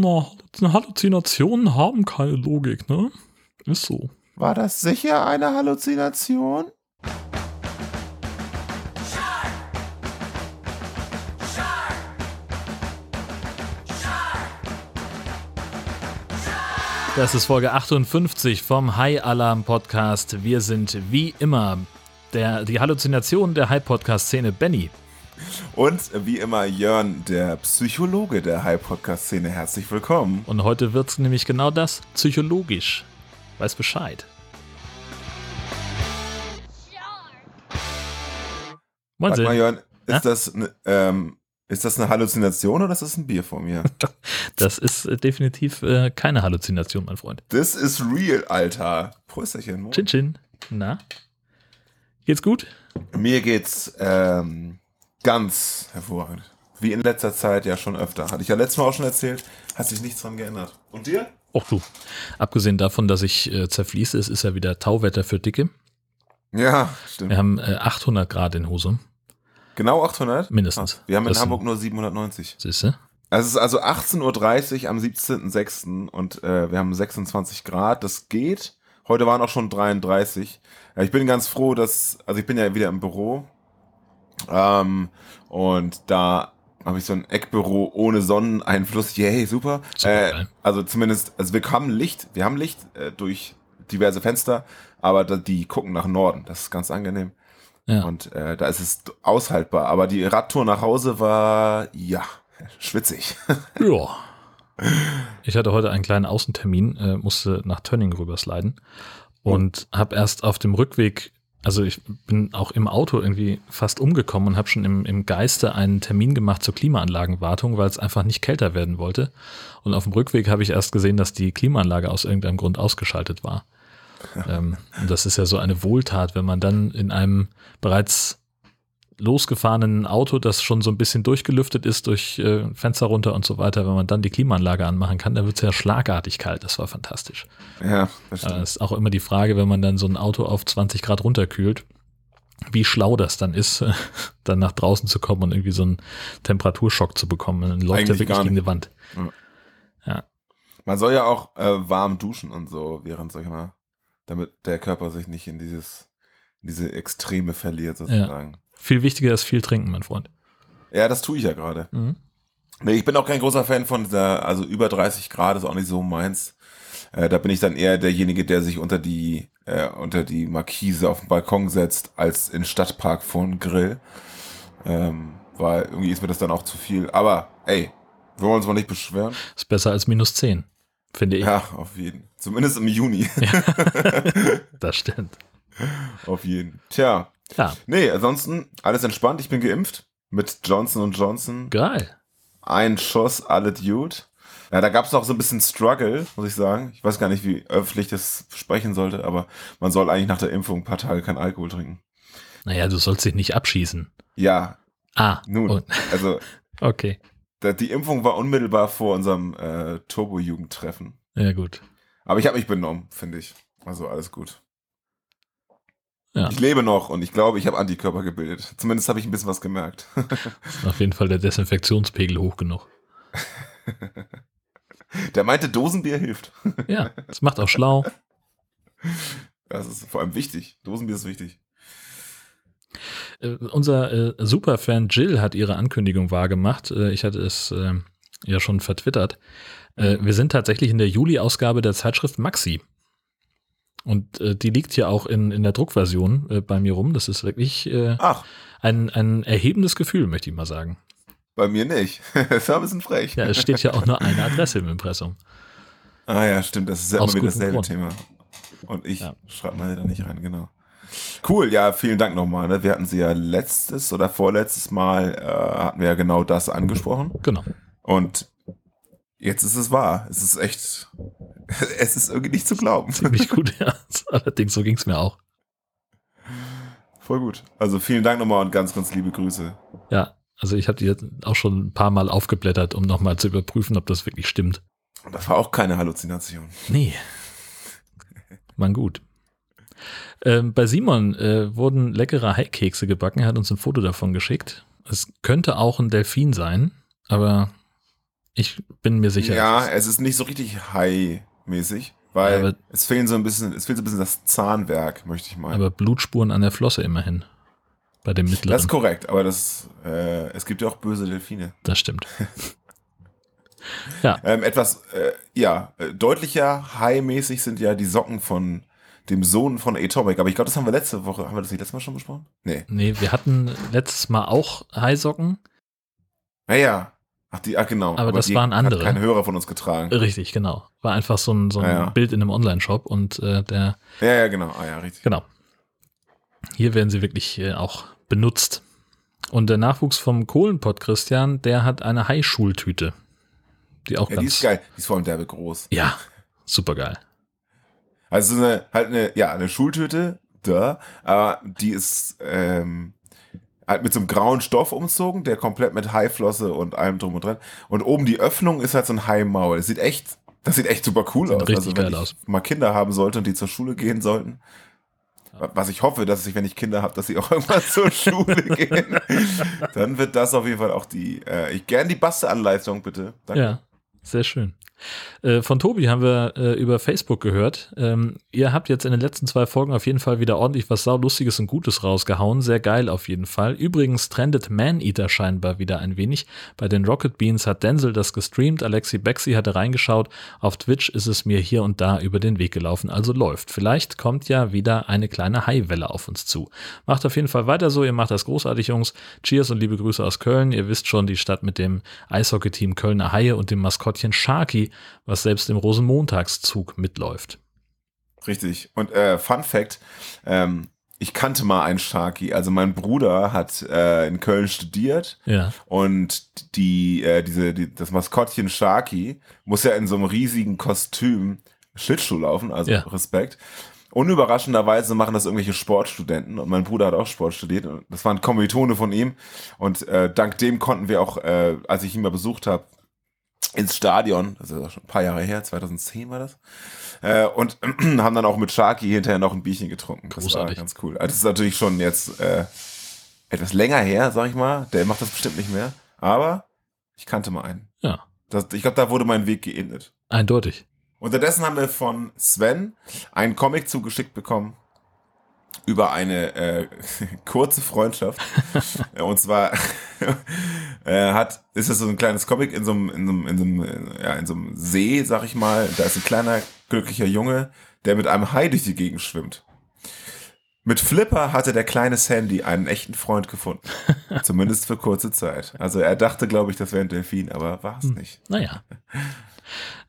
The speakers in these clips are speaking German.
Na, Halluzinationen haben keine Logik, ne? Ist so. War das sicher eine Halluzination? Das ist Folge 58 vom High Alarm Podcast. Wir sind wie immer der, die Halluzination der High Podcast Szene Benny. Und wie immer Jörn, der Psychologe der High Podcast Szene. Herzlich willkommen. Und heute wird es nämlich genau das, psychologisch. Weiß Bescheid. Moin Sag mal, Jörn, ist, das, ähm, ist das eine Halluzination oder ist das ein Bier vor mir? Das ist äh, definitiv äh, keine Halluzination, mein Freund. Das ist real, Alter. Prösterchen. Chin Chin. Na? Geht's gut? Mir geht's ähm, ganz hervorragend. Wie in letzter Zeit ja schon öfter. Hatte ich ja letztes Mal auch schon erzählt. Hat sich nichts dran geändert. Und dir? Och du. Abgesehen davon, dass ich äh, zerfließe, es ist ja wieder Tauwetter für Dicke. Ja, stimmt. Wir haben äh, 800 Grad in Hose. Genau 800? Mindestens. Ah, wir haben in das Hamburg nur 790. Siehst du? Es ist also 18.30 Uhr am 17.06. und äh, wir haben 26 Grad. Das geht. Heute waren auch schon 33. Ja, ich bin ganz froh, dass, also ich bin ja wieder im Büro. Ähm, und da habe ich so ein Eckbüro ohne Sonneneinfluss. Yay, super. super äh, also zumindest, also wir haben Licht, wir haben Licht äh, durch diverse Fenster, aber die gucken nach Norden. Das ist ganz angenehm. Ja. Und äh, da ist es aushaltbar. Aber die Radtour nach Hause war, ja, schwitzig. ja. Ich hatte heute einen kleinen Außentermin, äh, musste nach Tönning rübersliden und oh. habe erst auf dem Rückweg, also ich bin auch im Auto irgendwie fast umgekommen und habe schon im, im Geiste einen Termin gemacht zur Klimaanlagenwartung, weil es einfach nicht kälter werden wollte. Und auf dem Rückweg habe ich erst gesehen, dass die Klimaanlage aus irgendeinem Grund ausgeschaltet war. Ähm, und das ist ja so eine Wohltat, wenn man dann in einem bereits losgefahrenen Auto, das schon so ein bisschen durchgelüftet ist durch äh, Fenster runter und so weiter, wenn man dann die Klimaanlage anmachen kann, dann wird es ja schlagartig kalt. Das war fantastisch. Ja, das stimmt. Äh, ist auch immer die Frage, wenn man dann so ein Auto auf 20 Grad runterkühlt, wie schlau das dann ist, dann nach draußen zu kommen und irgendwie so einen Temperaturschock zu bekommen. Dann läuft er wirklich gegen die Wand. Ja. ja. Man soll ja auch äh, warm duschen und so während, sag ich mal, damit der Körper sich nicht in dieses, in diese Extreme verliert, sozusagen. Ja. Viel wichtiger ist viel trinken, mein Freund. Ja, das tue ich ja gerade. Mhm. Nee, ich bin auch kein großer Fan von dieser, also über 30 Grad ist auch nicht so meins. Äh, da bin ich dann eher derjenige, der sich unter die, äh, unter die Markise auf den Balkon setzt, als in Stadtpark vor einen Grill. Ähm, weil irgendwie ist mir das dann auch zu viel. Aber, ey, wir wollen uns mal nicht beschweren. Ist besser als minus 10 finde ich. Ja, auf jeden. Zumindest im Juni. Ja, das stimmt. Auf jeden. Tja. Ja. Nee, ansonsten alles entspannt. Ich bin geimpft mit Johnson Johnson. Geil. Ein Schuss, alle Dude. Ja, da gab es auch so ein bisschen Struggle, muss ich sagen. Ich weiß gar nicht, wie öffentlich das sprechen sollte, aber man soll eigentlich nach der Impfung ein paar Tage kein Alkohol trinken. Naja, du sollst dich nicht abschießen. Ja. Ah. Nun, und. also. okay. Die Impfung war unmittelbar vor unserem äh, Turbo-Jugendtreffen. Ja, gut. Aber ich habe mich benommen, finde ich. Also alles gut. Ja. Ich lebe noch und ich glaube, ich habe Antikörper gebildet. Zumindest habe ich ein bisschen was gemerkt. Auf jeden Fall der Desinfektionspegel hoch genug. Der meinte, Dosenbier hilft. Ja, das macht auch schlau. Das ist vor allem wichtig. Dosenbier ist wichtig. Äh, unser äh, Superfan Jill hat ihre Ankündigung wahrgemacht. Äh, ich hatte es äh, ja schon vertwittert. Äh, wir sind tatsächlich in der Juli-Ausgabe der Zeitschrift Maxi. Und äh, die liegt ja auch in, in der Druckversion bei mir rum. Das ist wirklich ein, ein erhebendes Gefühl, möchte ich mal sagen. Bei mir nicht. das ist ein bisschen frech. Ja, es steht ja auch nur eine Adresse im Impressum. Ah ja, stimmt. Das ist ja immer wieder dasselbe Grund. Thema. Und ich ja. schreibe mal da nicht rein, genau. Cool, ja, vielen Dank nochmal. Ne? Wir hatten sie ja letztes oder vorletztes Mal, äh, hatten wir ja genau das angesprochen. Genau. Und jetzt ist es wahr. Es ist echt, es ist irgendwie nicht zu glauben. Ziemlich gut, ja. Allerdings, so ging es mir auch. Voll gut. Also vielen Dank nochmal und ganz, ganz liebe Grüße. Ja, also ich habe die jetzt auch schon ein paar Mal aufgeblättert, um nochmal zu überprüfen, ob das wirklich stimmt. Und das war auch keine Halluzination. Nee. Man gut. Ähm, bei Simon äh, wurden leckere Haikekse gebacken. Er hat uns ein Foto davon geschickt. Es könnte auch ein Delfin sein, aber Ich bin mir sicher. Ja, es ist nicht so richtig high-mäßig, weil aber, es fehlen so ein bisschen, es fehlt so ein bisschen das Zahnwerk, möchte ich mal. Aber Blutspuren an der Flosse immerhin. Bei dem mittleren. Das ist korrekt, aber das, äh, es gibt ja auch böse Delfine. Das stimmt. ja. Ähm, etwas, äh, ja, äh, deutlicher high-mäßig sind ja die Socken von dem Sohn von Atomic. Aber ich glaube, das haben wir letzte Woche, haben wir das nicht letztes Mal schon besprochen? Nee. Nee, wir hatten letztes Mal auch High-Socken. Naja. Ach, die, ach genau. Aber, aber das waren andere. Hat kein Hörer von uns getragen. Richtig, genau. War einfach so ein, so ein ja, Bild in einem Online-Shop und äh, der. Ja, ja, genau. Ah, ja, richtig. Genau. Hier werden sie wirklich äh, auch benutzt. Und der Nachwuchs vom Kohlenpott Christian, der hat eine High-Schultüte. Die auch ja, ganz. Die ist geil. Die ist vor allem derbe groß. Ja, super geil. Also eine, halt eine, ja, eine Schultüte, da, aber die ist ähm, halt mit so einem grauen Stoff umzogen, der komplett mit Haiflosse und allem drum und dran. Und oben die Öffnung ist halt so ein Haimaul. Das sieht echt, das sieht echt super cool aus. Richtig also wenn ich aus. mal Kinder haben sollte und die zur Schule gehen sollten. Was ich hoffe, dass ich, wenn ich Kinder habe, dass sie auch irgendwann zur Schule gehen. Dann wird das auf jeden Fall auch die, äh, ich gern die Basteanleitung, bitte. Danke. Ja, sehr schön. Äh, von Tobi haben wir äh, über Facebook gehört. Ähm, ihr habt jetzt in den letzten zwei Folgen auf jeden Fall wieder ordentlich was Saulustiges und Gutes rausgehauen. Sehr geil auf jeden Fall. Übrigens trendet Man-Eater scheinbar wieder ein wenig. Bei den Rocket Beans hat Denzel das gestreamt. Alexi Bexi hatte reingeschaut. Auf Twitch ist es mir hier und da über den Weg gelaufen, also läuft. Vielleicht kommt ja wieder eine kleine High-Welle auf uns zu. Macht auf jeden Fall weiter so. Ihr macht das großartig, Jungs. Cheers und liebe Grüße aus Köln. Ihr wisst schon, die Stadt mit dem Eishockey-Team Kölner Haie und dem Maskottchen Sharky was selbst im Rosenmontagszug mitläuft. Richtig. Und äh, Fun Fact, ähm, ich kannte mal einen Sharky. Also mein Bruder hat äh, in Köln studiert ja. und die, äh, diese, die, das Maskottchen Sharky muss ja in so einem riesigen Kostüm Schlittschuh laufen, also ja. Respekt. Unüberraschenderweise machen das irgendwelche Sportstudenten und mein Bruder hat auch Sport studiert und das waren Kommilitone von ihm und äh, dank dem konnten wir auch, äh, als ich ihn mal besucht habe, ins Stadion, das ist schon ein paar Jahre her, 2010 war das, äh, und haben dann auch mit Sharky hinterher noch ein Bierchen getrunken. Das Großartig. war ganz cool. Also das ist natürlich schon jetzt äh, etwas länger her, sag ich mal. Der macht das bestimmt nicht mehr. Aber ich kannte mal einen. Ja. Das, ich glaube, da wurde mein Weg geendet. Eindeutig. Unterdessen haben wir von Sven einen Comic zugeschickt bekommen über eine äh, kurze Freundschaft. und zwar äh, hat, ist es so ein kleines Comic in so einem, in so einem, in so einem, ja, in so einem See, sag ich mal. Da ist ein kleiner, glücklicher Junge, der mit einem Hai durch die Gegend schwimmt. Mit Flipper hatte der kleine Sandy einen echten Freund gefunden. Zumindest für kurze Zeit. Also er dachte, glaube ich, das wäre ein Delfin, aber war es hm. nicht. Naja.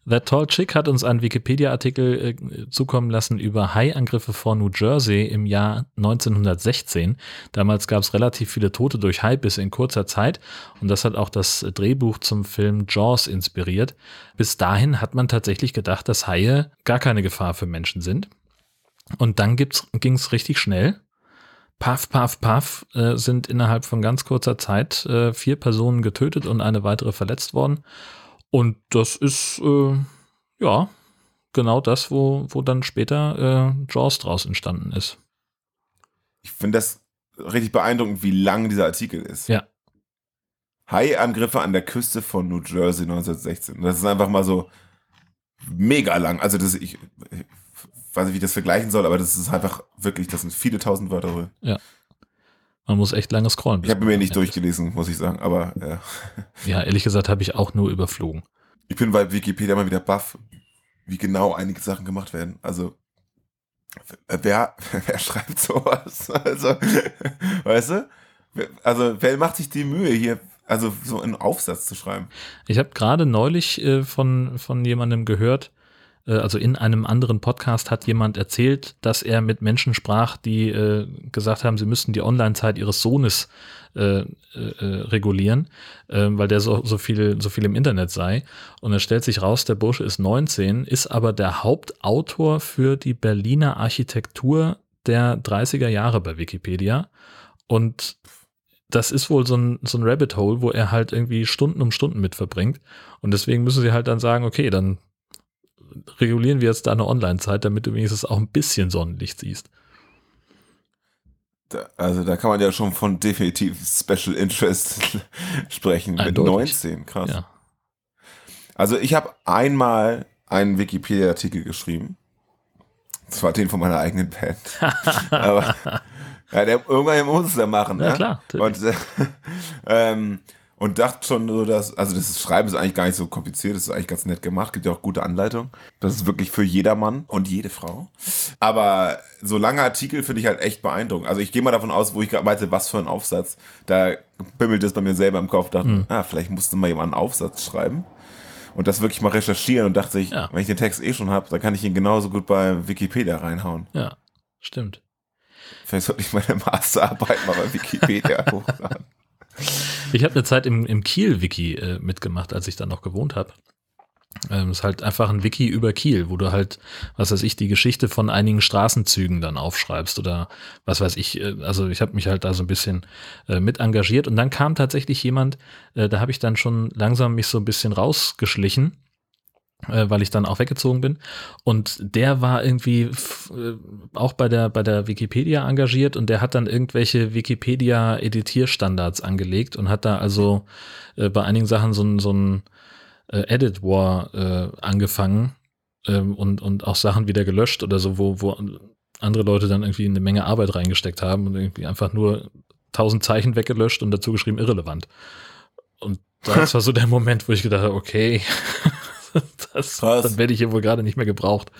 That Tall Chick hat uns einen Wikipedia-Artikel äh, zukommen lassen über Haiangriffe vor New Jersey im Jahr 1916. Damals gab es relativ viele Tote durch Haibisse in kurzer Zeit und das hat auch das Drehbuch zum Film Jaws inspiriert. Bis dahin hat man tatsächlich gedacht, dass Haie gar keine Gefahr für Menschen sind. Und dann ging es richtig schnell. Paff, paff, paff äh, sind innerhalb von ganz kurzer Zeit äh, vier Personen getötet und eine weitere verletzt worden. Und das ist, äh, ja, genau das, wo, wo dann später äh, Jaws draus entstanden ist. Ich finde das richtig beeindruckend, wie lang dieser Artikel ist. Ja. Hai-Angriffe an der Küste von New Jersey 1916. Das ist einfach mal so mega lang. Also das, ich, ich weiß nicht, wie ich das vergleichen soll, aber das ist einfach wirklich, das sind viele tausend Wörter. Ja. Man muss echt lange scrollen. Ich habe mir nicht durchgelesen, muss ich sagen, aber ja. Ja, ehrlich gesagt habe ich auch nur überflogen. Ich bin bei Wikipedia mal wieder baff, wie genau einige Sachen gemacht werden. Also, wer, wer schreibt sowas? Also, weißt du? Also, wer macht sich die Mühe hier, also so einen Aufsatz zu schreiben? Ich habe gerade neulich äh, von, von jemandem gehört, also in einem anderen Podcast hat jemand erzählt, dass er mit Menschen sprach, die äh, gesagt haben, sie müssten die Online-Zeit ihres Sohnes äh, äh, regulieren, äh, weil der so, so, viel, so viel im Internet sei. Und es stellt sich raus, der Bursche ist 19, ist aber der Hauptautor für die Berliner Architektur der 30er Jahre bei Wikipedia. Und das ist wohl so ein, so ein Rabbit Hole, wo er halt irgendwie Stunden um Stunden mit verbringt. Und deswegen müssen sie halt dann sagen, okay, dann regulieren wir jetzt deine Online-Zeit, damit du wenigstens auch ein bisschen Sonnenlicht siehst. Da, also da kann man ja schon von definitiv Special Interest sprechen. Eindeutig. Mit 19, krass. Ja. Also ich habe einmal einen Wikipedia-Artikel geschrieben. Das war den von meiner eigenen Band. Aber ja, der, irgendwann muss es ja machen. Ja, ne? klar, Und, äh, ähm, und dachte schon so, dass, also das Schreiben ist eigentlich gar nicht so kompliziert, das ist eigentlich ganz nett gemacht, gibt ja auch gute Anleitung. Das ist wirklich für jedermann und jede Frau. Aber so lange Artikel finde ich halt echt beeindruckend. Also ich gehe mal davon aus, wo ich gerade meinte, was für ein Aufsatz, da bimmelt es bei mir selber im Kopf, dachte, ah, vielleicht musste mal jemand einen Aufsatz schreiben. Und das wirklich mal recherchieren und dachte sich, Ja. wenn ich den Text eh schon habe, dann kann ich ihn genauso gut bei Wikipedia reinhauen. Ja, stimmt. Vielleicht sollte ich meine Masterarbeit mal bei Wikipedia hochladen. Ich habe eine Zeit im, im Kiel-Wiki äh, mitgemacht, als ich da noch gewohnt habe. Ähm, ist halt einfach ein Wiki über Kiel, wo du halt, was weiß ich, die Geschichte von einigen Straßenzügen dann aufschreibst oder was weiß ich. Äh, also ich habe mich halt da so ein bisschen äh, mit engagiert und dann kam tatsächlich jemand, äh, da habe ich dann schon langsam mich so ein bisschen rausgeschlichen, weil ich dann auch weggezogen bin. Und der war irgendwie äh, auch bei der, bei der Wikipedia engagiert und der hat dann irgendwelche Wikipedia-Editierstandards angelegt und hat da also äh, bei einigen Sachen so ein, so ein äh, Edit War äh, angefangen ähm, und, und auch Sachen wieder gelöscht oder so, wo, wo andere Leute dann irgendwie eine Menge Arbeit reingesteckt haben und irgendwie einfach nur tausend Zeichen weggelöscht und dazu geschrieben irrelevant. Und das war so der Moment, wo ich gedacht habe, okay, das, Krass. dann werde ich hier wohl gerade nicht mehr gebraucht.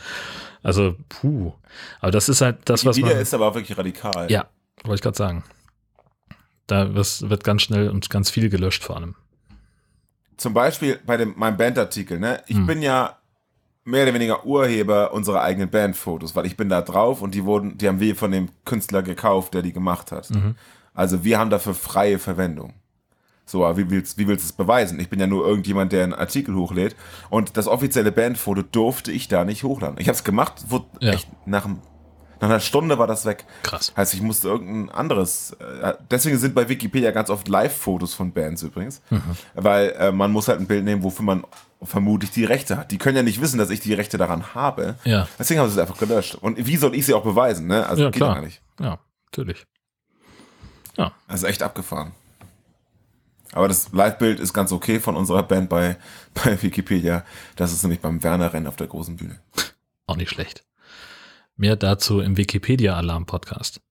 Also, puh. Aber das ist halt das, was man. ist aber auch wirklich radikal. Ja, wollte ich gerade sagen. Da wird ganz schnell und ganz viel gelöscht vor allem. Zum Beispiel bei dem, meinem Bandartikel, ne? Ich Hm. bin ja mehr oder weniger Urheber unserer eigenen Bandfotos, weil ich bin da drauf und die wurden, die haben wir von dem Künstler gekauft, der die gemacht hat. Mhm. Also wir haben dafür freie Verwendung. So, aber wie willst, wie willst du es beweisen? Ich bin ja nur irgendjemand, der einen Artikel hochlädt. Und das offizielle Bandfoto durfte ich da nicht hochladen. Ich habe es gemacht, wurde Ja. echt nach, einem- nach einer Stunde war das weg. Krass. Heißt, ich musste irgendein anderes. Äh, deswegen sind bei Wikipedia ganz oft Live-Fotos von Bands übrigens. Mhm. Weil äh, man muss halt ein Bild nehmen, wofür man vermutlich die Rechte hat. Die können ja nicht wissen, dass ich die Rechte daran habe. Ja. Deswegen haben sie es einfach gelöscht. Und wie soll ich sie auch beweisen? Ne? Also Ja, geht klar. gar nicht. Ja, natürlich. Das ist echt abgefahren. Aber das Live-Bild ist ganz okay von unserer Band bei, bei Wikipedia. Das ist nämlich beim Werner-Rennen auf der großen Bühne. Auch nicht schlecht. Mehr dazu im Wikipedia-Alarm-Podcast.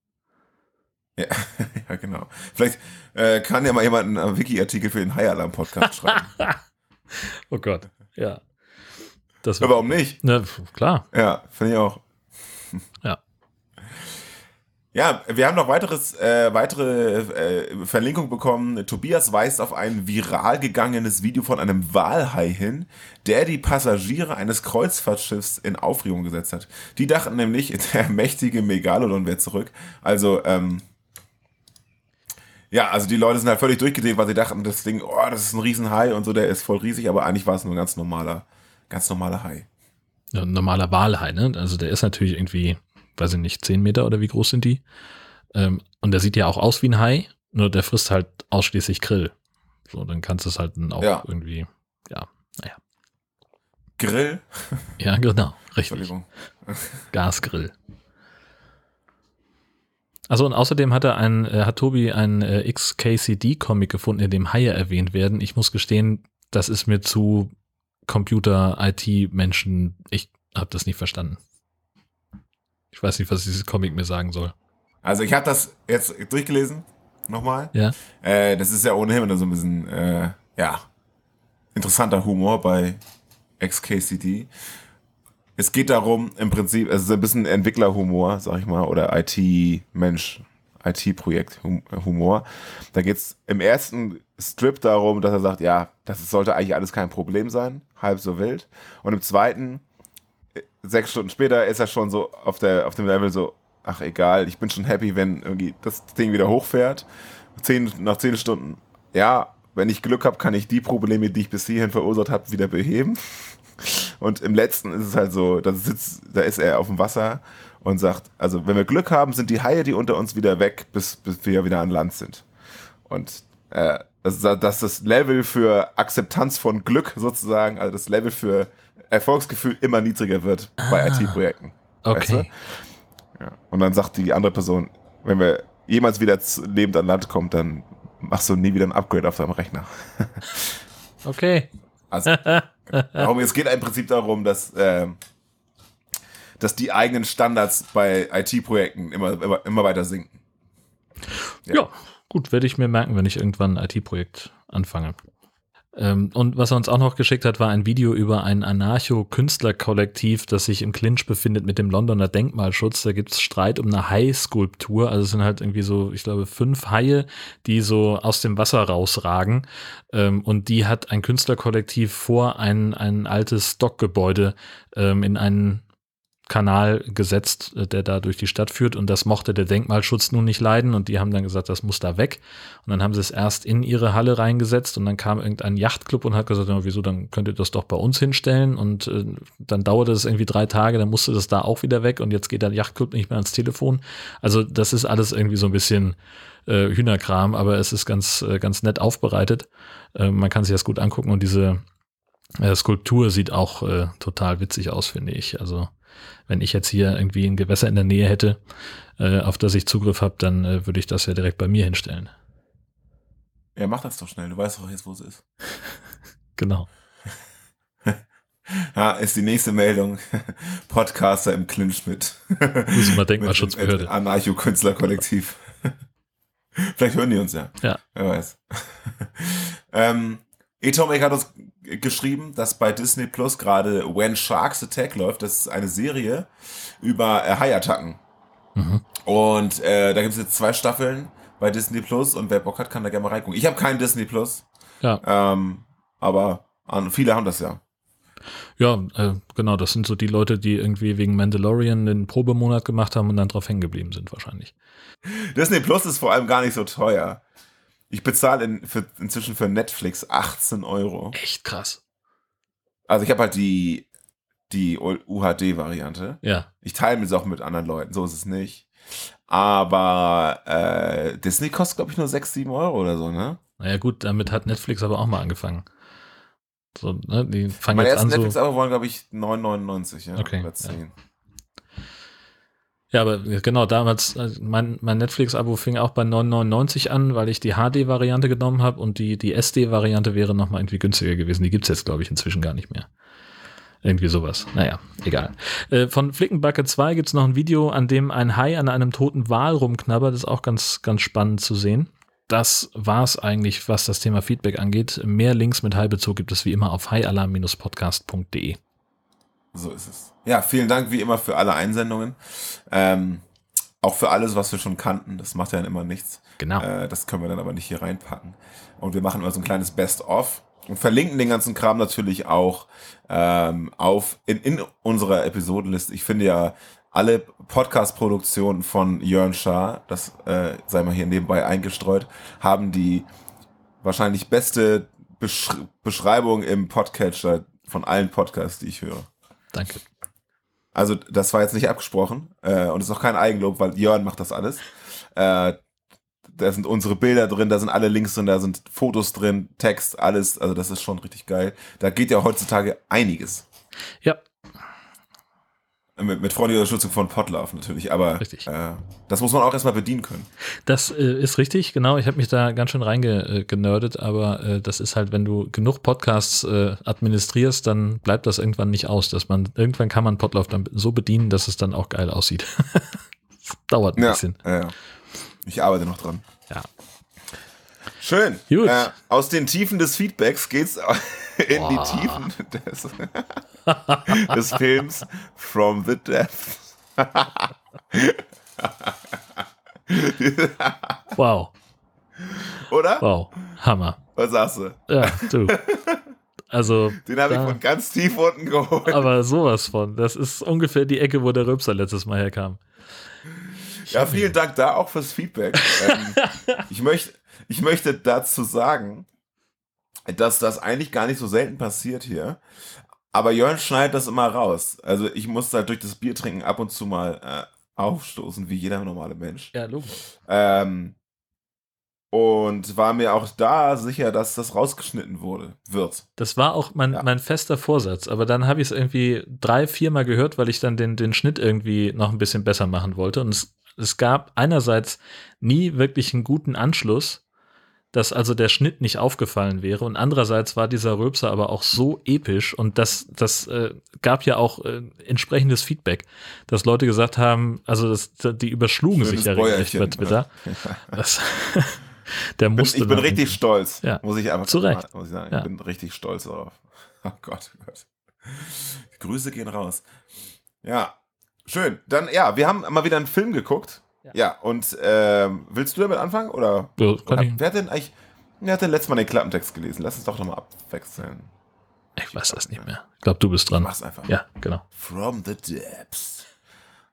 Ja, ja genau. Vielleicht äh, kann ja mal jemand einen Wiki-Artikel für den High Alarm Podcast schreiben. Oh Gott. Ja. Das Aber warum nicht? Ne, klar. Ja, finde ich auch. Ja. Ja, wir haben noch weiteres, äh, weitere äh, Verlinkung bekommen. Tobias weist auf ein viral gegangenes Video von einem Walhai hin, der die Passagiere eines Kreuzfahrtschiffs in Aufregung gesetzt hat. Die dachten nämlich, der mächtige Megalodon wäre zurück. Also, ähm, ja, also die Leute sind halt völlig durchgedreht, weil sie dachten, das Ding, oh, das ist ein Riesenhai und so, der ist voll riesig, aber eigentlich war es nur ein ganz normaler, ganz normaler Hai. Ja, ein normaler Walhai, ne? Also der ist natürlich irgendwie, weiß ich nicht, 10 Meter oder wie groß sind die? Ähm, und der sieht ja auch aus wie ein Hai, nur der frisst halt ausschließlich Grill. So, dann kannst du es halt auch Ja. irgendwie, ja, naja. Grill? Ja, genau, richtig. Entschuldigung. Gasgrill. Also und außerdem hat er ein, äh, hat Tobi einen äh, XKCD-Comic gefunden, in dem Haie erwähnt werden. Ich muss gestehen, das ist mir zu Computer-IT-Menschen. Ich habe das nicht verstanden. Ich weiß nicht, was dieses Comic mir sagen soll. Also ich habe das jetzt durchgelesen, nochmal. Ja. Äh, das ist ja ohnehin immer so ein bisschen, äh, ja, interessanter Humor bei XKCD. Es geht darum, im Prinzip, es ist ein bisschen Entwicklerhumor, sag ich mal, oder IT-Mensch, IT-Projekt-Humor. Da geht's im ersten Strip darum, dass er sagt, ja, das sollte eigentlich alles kein Problem sein, halb so wild. Und im zweiten, sechs Stunden später, ist er schon so auf, der, auf dem Level so, ach egal, ich bin schon happy, wenn irgendwie das Ding wieder hochfährt. Zehn, nach zehn Stunden, ja, wenn ich Glück habe, kann ich die Probleme, die ich bis hierhin verursacht habe, wieder beheben. Und im letzten ist es halt so, da sitzt, da ist er auf dem Wasser und sagt, also wenn wir Glück haben, sind die Haie, die unter uns wieder weg, bis, bis wir wieder an Land sind. Und äh, das, dass das Level für Akzeptanz von Glück sozusagen, also das Level für Erfolgsgefühl immer niedriger wird bei Ah. IT-Projekten. Weißt Okay. du? Ja. Und dann sagt die andere Person, wenn wir jemals wieder lebend an Land kommen, dann machst du nie wieder ein Upgrade auf deinem Rechner. Okay. Also, darum, es geht im Prinzip darum, dass, äh, dass die eigenen Standards bei IT-Projekten immer, immer, immer weiter sinken. Ja. ja, gut, werde ich mir merken, wenn ich irgendwann ein IT-Projekt anfange. Ähm, und was er uns auch noch geschickt hat, war ein Video über ein Anarcho-Künstlerkollektiv, das sich im Clinch befindet mit dem Londoner Denkmalschutz. Da gibt es Streit um eine Hai-Skulptur. Also es sind halt irgendwie so, ich glaube, fünf Haie, die so aus dem Wasser rausragen. Ähm, und die hat ein Künstlerkollektiv vor ein, ein altes Dockgebäude ähm, in einen Kanal gesetzt, äh, der da durch die Stadt führt. Und das mochte der Denkmalschutz nun nicht leiden. Und die haben dann gesagt, das muss da weg. Und dann haben sie es erst in ihre Halle reingesetzt. Und dann kam irgendein Yachtclub und hat gesagt, ja, wieso, dann könnt ihr das doch bei uns hinstellen. Und äh, dann dauerte es irgendwie drei Tage, dann musste das da auch wieder weg. Und jetzt geht der Yachtclub nicht mehr ans Telefon. Also das ist alles irgendwie so ein bisschen äh, Hühnerkram, aber es ist ganz, äh, ganz nett aufbereitet. Äh, man kann sich das gut angucken. Und diese äh, Skulptur sieht auch total witzig aus, finde ich. Also wenn ich jetzt hier irgendwie ein Gewässer in der Nähe hätte, äh, auf das ich Zugriff habe, dann äh, würde ich das ja direkt bei mir hinstellen. Ja, mach das doch schnell. Du weißt doch jetzt, wo es ist. genau. Ja, ist die nächste Meldung. Podcaster im Clinch mit. Muss mal Denkmalschutzbehörde. Anarcho-Künstlerkollektiv. Vielleicht hören die uns ja. Ja. Wer weiß. ähm, Atomic hat uns geschrieben, dass bei Disney Plus gerade When Sharks Attack läuft. Das ist eine Serie über äh, Haiattacken. Mhm. Und äh, da gibt es jetzt zwei Staffeln bei Disney Plus und wer Bock hat, kann da gerne mal reingucken. Ich habe keinen Disney Plus. Ja. Ähm, aber viele haben das ja. Ja, äh, genau, das sind so die Leute, die irgendwie wegen Mandalorian den Probemonat gemacht haben und dann drauf hängen geblieben sind wahrscheinlich. Disney Plus ist vor allem gar nicht so teuer. Ich bezahle in, für, inzwischen für Netflix 18 Euro. Echt krass. Also ich habe halt die, die UHD-Variante. Ja. Ich teile mir auch mit anderen Leuten, so ist es nicht. Aber äh, Disney kostet, glaube ich, nur 6, 7 Euro oder so, ne? Naja, gut, damit hat Netflix aber auch mal angefangen. So, ne, die fangen Meine jetzt ersten an. Netflix-Abo waren, glaube ich, 9,99, ja. Okay. Oder 10. Ja. Ja, aber genau, damals, äh, mein, mein Netflix-Abo fing auch bei 9,99 an, weil ich die HD-Variante genommen habe und die, die SD-Variante wäre nochmal irgendwie günstiger gewesen. Die gibt's jetzt, glaube ich, inzwischen gar nicht mehr. Irgendwie sowas. Naja, egal. Äh, von Flickenbacke 2 gibt's noch ein Video, an dem ein Hai an einem toten Wal rumknabbert. Das ist auch ganz, ganz spannend zu sehen. Das war's eigentlich, was das Thema Feedback angeht. Mehr Links mit Hai-Bezug gibt es wie immer auf haialarm-podcast.de. So ist es. Ja, vielen Dank wie immer für alle Einsendungen. Ähm, auch für alles, was wir schon kannten. Das macht ja immer nichts. Genau. Äh, das können wir dann aber nicht hier reinpacken. Und wir machen immer so ein kleines Best-of und verlinken den ganzen Kram natürlich auch ähm, auf in, in unserer Episodenliste. Ich finde ja alle Podcast-Produktionen von Jörn Schaar, das äh, sei mal hier nebenbei eingestreut, haben die wahrscheinlich beste Besch Beschreibung im Podcatcher von allen Podcasts, die ich höre. Danke. Also das war jetzt nicht abgesprochen äh, und ist auch kein Eigenlob, weil Jörn macht das alles. Äh, da sind unsere Bilder drin, da sind alle Links drin, da sind Fotos drin, Text, alles. Also das ist schon richtig geil. Da geht ja heutzutage einiges. Ja, mit, mit freundlicher Unterstützung von Potlauf natürlich, aber äh, das muss man auch erstmal bedienen können. Das äh, ist richtig, genau. Ich habe mich da ganz schön reingenördet, äh, aber äh, das ist halt, wenn du genug Podcasts äh, administrierst, dann bleibt das irgendwann nicht aus. Dass man, irgendwann kann man Potlauf dann so bedienen, dass es dann auch geil aussieht. dauert ein ja, bisschen. Ja, ich arbeite noch dran. Schön. Gut. Äh, aus den Tiefen des Feedbacks geht's in Boah. die Tiefen des, des Films From the Depths. Wow. Oder? Wow. Hammer. Was sagst du? Ja, du. Also. Den habe ich von ganz tief unten geholt. Aber sowas von. Das ist ungefähr die Ecke, wo der Röpser letztes Mal herkam. Ja, vielen Dank da auch fürs Feedback. ähm, ich, möchte, ich möchte dazu sagen, dass das eigentlich gar nicht so selten passiert hier. Aber Jörn schneidet das immer raus. Also ich muss halt durch das Bier trinken ab und zu mal äh, aufstoßen, wie jeder normale Mensch. Ja, logisch. Ähm, und war mir auch da sicher, dass das rausgeschnitten wurde, wird. Das war auch mein, Ja. mein fester Vorsatz. Aber dann habe ich es irgendwie drei, viermal gehört, weil ich dann den, den Schnitt irgendwie noch ein bisschen besser machen wollte. Und es, es gab einerseits nie wirklich einen guten Anschluss dass also der Schnitt nicht aufgefallen wäre. Und andererseits war dieser Röpser aber auch so episch und das, das äh, gab ja auch äh, entsprechendes Feedback, dass Leute gesagt haben, also das, die überschlugen Schönes sich ja regelrecht bei Twitter. Das, der musste. Ich bin richtig stolz, Ja. muss ich einfach Zu Recht. muss ich sagen. Ja. Ich bin richtig stolz darauf. Oh Gott, oh Gott. Grüße gehen raus. Ja, schön. Dann, ja, wir haben mal wieder einen Film geguckt. Ja, Ja. und ähm, willst du damit anfangen? Oder? Ja, kann ich, Wer hat denn eigentlich, wer hat denn letztes Mal den Klappentext gelesen? Lass uns doch nochmal abwechseln. ich weiß das nicht mehr. Ich glaube, du bist dran. Mach's einfach. Ja, genau. From the Depths.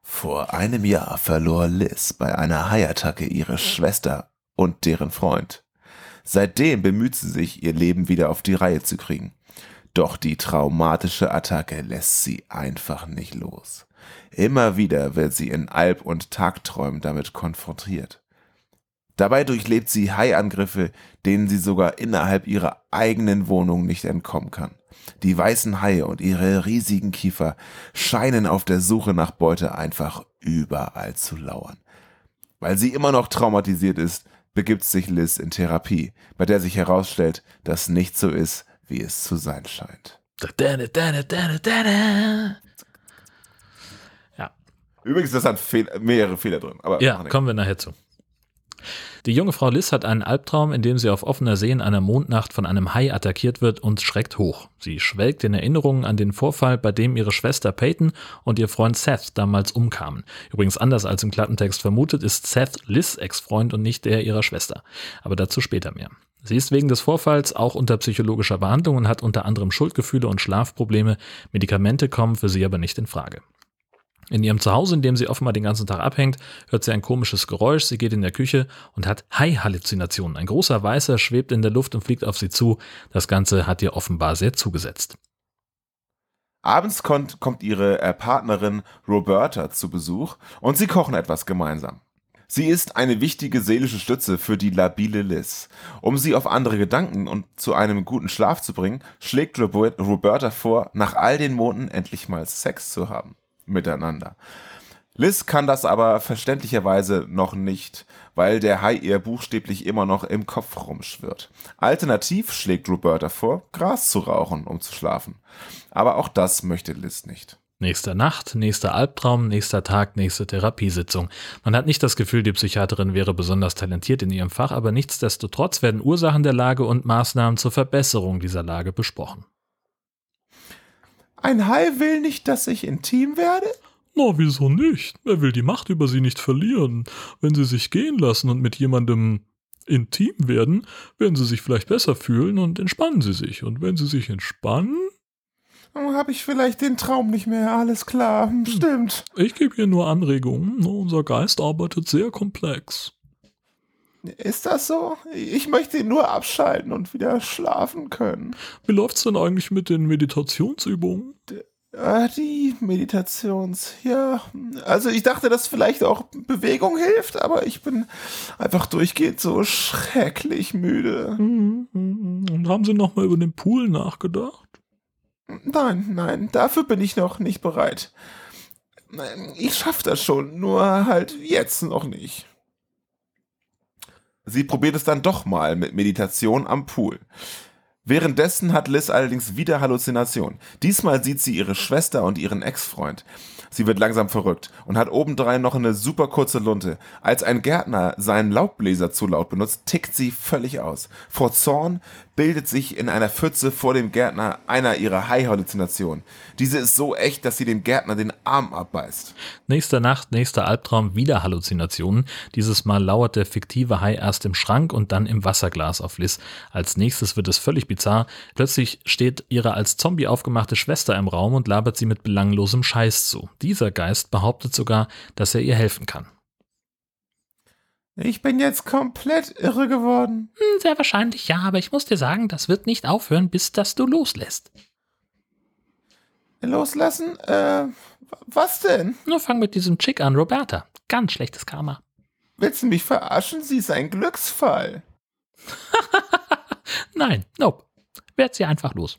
Vor einem Jahr verlor Liz bei einer Haiattacke ihre Schwester und deren Freund. Seitdem bemüht sie sich, ihr Leben wieder auf die Reihe zu kriegen. Doch die traumatische Attacke lässt sie einfach nicht los. Immer wieder wird sie in Alb- und Tagträumen damit konfrontiert. Dabei durchlebt sie Haiangriffe, denen sie sogar innerhalb ihrer eigenen Wohnung nicht entkommen kann. Die weißen Haie und ihre riesigen Kiefer scheinen auf der Suche nach Beute einfach überall zu lauern. Weil sie immer noch traumatisiert ist, begibt sich Liz in Therapie, bei der sich herausstellt, dass nicht so ist, wie es zu sein scheint. Da, da, da, da, da, da, da. Übrigens, das hat Fehl mehrere Fehler drin. Aber Ja, kommen wir nachher zu. Die junge Frau Liz hat einen Albtraum, in dem sie auf offener See in einer Mondnacht von einem Hai attackiert wird und schreckt hoch. Sie schwelgt in Erinnerungen an den Vorfall, bei dem ihre Schwester Peyton und ihr Freund Seth damals umkamen. Übrigens anders als im Klappentext vermutet, ist Seth Liz Ex-Freund und nicht der ihrer Schwester. Aber dazu später mehr. Sie ist wegen des Vorfalls auch unter psychologischer Behandlung und hat unter anderem Schuldgefühle und Schlafprobleme. Medikamente kommen für sie aber nicht in Frage. In ihrem Zuhause, in dem sie offenbar den ganzen Tag abhängt, hört sie ein komisches Geräusch, sie geht in der Küche und hat Hai-Halluzinationen. Ein großer Weißer schwebt in der Luft und fliegt auf sie zu. Das Ganze hat ihr offenbar sehr zugesetzt. Abends kommt, kommt ihre äh, Partnerin Roberta zu Besuch und sie kochen etwas gemeinsam. Sie ist eine wichtige seelische Stütze für die labile Liz. Um sie auf andere Gedanken und zu einem guten Schlaf zu bringen, schlägt Robert- Roberta vor, nach all den Monaten endlich mal Sex zu haben. Miteinander. Liz kann das aber verständlicherweise noch nicht, weil der Hai ihr buchstäblich immer noch im Kopf rumschwirrt. Alternativ schlägt Roberta vor, Gras zu rauchen, um zu schlafen. Aber auch das möchte Liz nicht. Nächste Nacht, nächster Albtraum, nächster Tag, nächste Therapiesitzung. Man hat nicht das Gefühl, die Psychiaterin wäre besonders talentiert in ihrem Fach, aber nichtsdestotrotz werden Ursachen der Lage und Maßnahmen zur Verbesserung dieser Lage besprochen. Ein Hai will nicht, dass ich intim werde? Na, wieso nicht? Er will die Macht über sie nicht verlieren. Wenn sie sich gehen lassen und mit jemandem intim werden, werden sie sich vielleicht besser fühlen und entspannen sie sich. Und wenn sie sich entspannen, Habe ich vielleicht den Traum nicht mehr? Alles klar, stimmt. ich gebe hier nur Anregungen. Unser Geist arbeitet sehr komplex. Ist das so? Ich möchte ihn nur abschalten und wieder schlafen können. Wie läuft's denn eigentlich mit den Meditationsübungen? Äh, die Meditations, ja. Also ich dachte, dass vielleicht auch Bewegung hilft, aber ich bin einfach durchgehend so schrecklich müde. Und haben Sie nochmal über den Pool nachgedacht? Nein, nein, dafür bin ich noch nicht bereit. Ich schaff das schon, nur halt jetzt noch nicht. Sie probiert es dann doch mal mit Meditation am Pool. Währenddessen hat Liz allerdings wieder Halluzinationen. Diesmal sieht sie ihre Schwester und ihren Ex-Freund. Sie wird langsam verrückt und hat obendrein noch eine super kurze Lunte. Als ein Gärtner seinen Laubbläser zu laut benutzt, tickt sie völlig aus. Vor Zorn bildet sich in einer Pfütze vor dem Gärtner einer ihrer Hai-Halluzinationen. Diese ist so echt, dass sie dem Gärtner den Arm abbeißt. Nächste Nacht, nächster Albtraum, wieder Halluzinationen. Dieses Mal lauert der fiktive Hai erst im Schrank und dann im Wasserglas auf Liz. Als nächstes wird es völlig bizarr. Plötzlich steht ihre als Zombie aufgemachte Schwester im Raum und labert sie mit belanglosem Scheiß zu. Dieser Geist behauptet sogar, dass er ihr helfen kann. Ich bin jetzt komplett irre geworden. Hm, Sehr wahrscheinlich ja, aber ich muss dir sagen, das wird nicht aufhören, bis dass du loslässt. Loslassen? Äh, was denn? Nur fang mit diesem Chick an, Roberta. Ganz schlechtes Karma. Willst du mich verarschen? Sie ist ein Glücksfall. Nein, nope. Werd sie einfach los.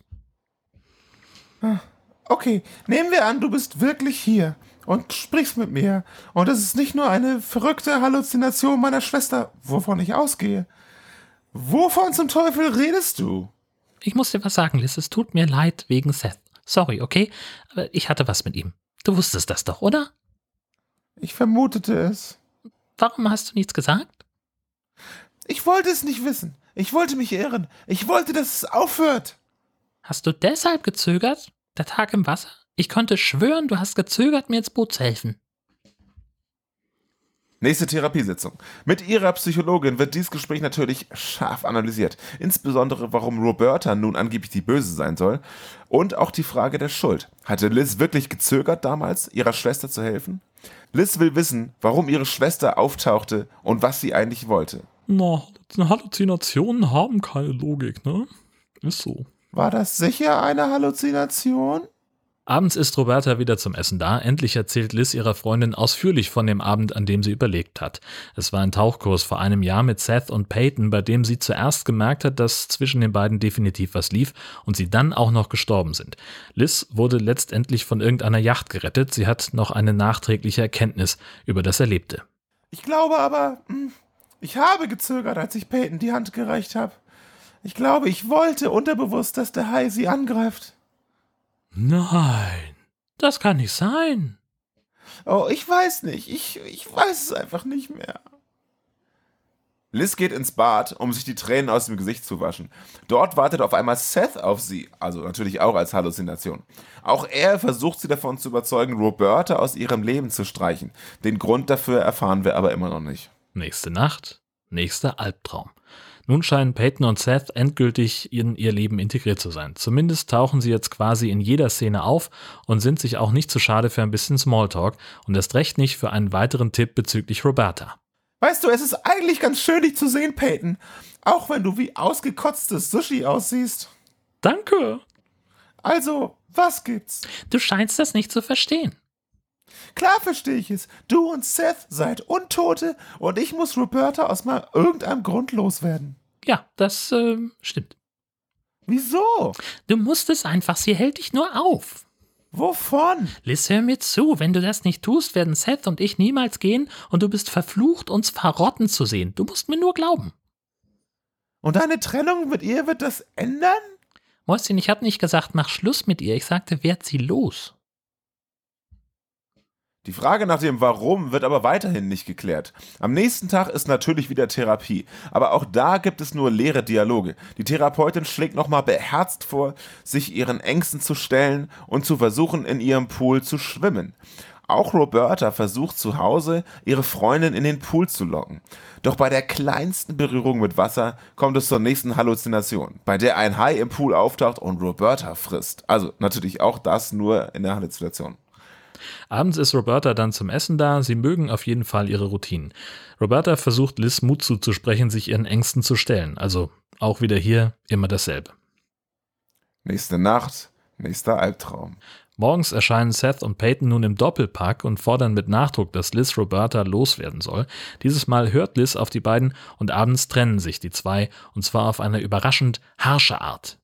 Okay, nehmen wir an, du bist wirklich hier und sprichst mit mir. Und es ist nicht nur eine verrückte Halluzination meiner Schwester, wovon ich ausgehe. Wovon zum Teufel redest du? Ich muss dir was sagen, Liz. Es tut mir leid wegen Seth. Sorry, okay? Aber ich hatte was mit ihm. Du wusstest das doch, oder? Ich vermutete es. Warum hast du nichts gesagt? Ich wollte es nicht wissen. Ich wollte mich irren. Ich wollte, dass es aufhört. Hast du deshalb gezögert? Der Tag im Wasser? Ich konnte schwören, du hast gezögert, mir ins Boot zu helfen. Nächste Therapiesitzung. Mit ihrer Psychologin wird dieses Gespräch natürlich scharf analysiert. Insbesondere, warum Roberta nun angeblich die Böse sein soll. Und auch die Frage der Schuld. Hatte Liz wirklich gezögert damals, ihrer Schwester zu helfen? Liz will wissen, warum ihre Schwester auftauchte und was sie eigentlich wollte. Na, Halluzinationen haben keine Logik, ne? Ist so. War das sicher eine Halluzination? Abends ist Roberta wieder zum Essen da. Endlich erzählt Liz ihrer Freundin ausführlich von dem Abend, an dem sie überlegt hat. Es war ein Tauchkurs vor einem Jahr mit Seth und Peyton, bei dem sie zuerst gemerkt hat, dass zwischen den beiden definitiv was lief und sie dann auch noch gestorben sind. Liz wurde letztendlich von irgendeiner Yacht gerettet. Sie hat noch eine nachträgliche Erkenntnis über das Erlebte. Ich glaube aber, hm, ich habe gezögert, als ich Peyton die Hand gereicht habe. Ich glaube, ich wollte unterbewusst, dass der Hai sie angreift. Nein, das kann nicht sein. Oh, ich weiß nicht. Ich, ich weiß es einfach nicht mehr. Liz geht ins Bad, um sich die Tränen aus dem Gesicht zu waschen. Dort wartet auf einmal Seth auf sie, also natürlich auch als Halluzination. Auch er versucht sie davon zu überzeugen, Roberta aus ihrem Leben zu streichen. Den Grund dafür erfahren wir aber immer noch nicht. Nächste Nacht, nächster Albtraum. Nun scheinen Peyton und Seth endgültig in ihr Leben integriert zu sein. Zumindest tauchen sie jetzt quasi in jeder Szene auf und sind sich auch nicht zu schade für ein bisschen Smalltalk und erst recht nicht für einen weiteren Tipp bezüglich Roberta. Weißt du, es ist eigentlich ganz schön, dich zu sehen, Peyton. Auch wenn du wie ausgekotztes Sushi aussiehst. Danke. Also, was gibt's? Du scheinst das nicht zu verstehen. Klar verstehe ich es. Du und Seth seid Untote und ich muss Roberta aus mal irgendeinem Grund loswerden. Ja, das äh, stimmt. Wieso? Du musst es einfach, sie hält dich nur auf. Wovon? Liz, hör mir zu. Wenn du das nicht tust, werden Seth und ich niemals gehen und du bist verflucht, uns verrotten zu sehen. Du musst mir nur glauben. Und deine Trennung mit ihr wird das ändern? Mäuschen, ich habe nicht gesagt, mach Schluss mit ihr. Ich sagte, werd sie los. Die Frage nach dem Warum wird aber weiterhin nicht geklärt. Am nächsten Tag ist natürlich wieder Therapie, aber auch da gibt es nur leere Dialoge. Die Therapeutin schlägt nochmal beherzt vor, sich ihren Ängsten zu stellen und zu versuchen, in ihrem Pool zu schwimmen. Auch Roberta versucht zu Hause, ihre Freundin in den Pool zu locken. Doch bei der kleinsten Berührung mit Wasser kommt es zur nächsten Halluzination, bei der ein Hai im Pool auftaucht und Roberta frisst. Also natürlich auch das nur in der Halluzination. Abends ist Roberta dann zum Essen da. Sie mögen auf jeden Fall ihre Routinen. Roberta versucht Liz Mut zuzusprechen, sich ihren Ängsten zu stellen. Also auch wieder hier immer dasselbe. Nächste Nacht, nächster Albtraum. Morgens erscheinen Seth und Peyton nun im Doppelpack und fordern mit Nachdruck, dass Liz Roberta loswerden soll. Dieses Mal hört Liz auf die beiden und abends trennen sich die zwei, und zwar auf eine überraschend harsche Art.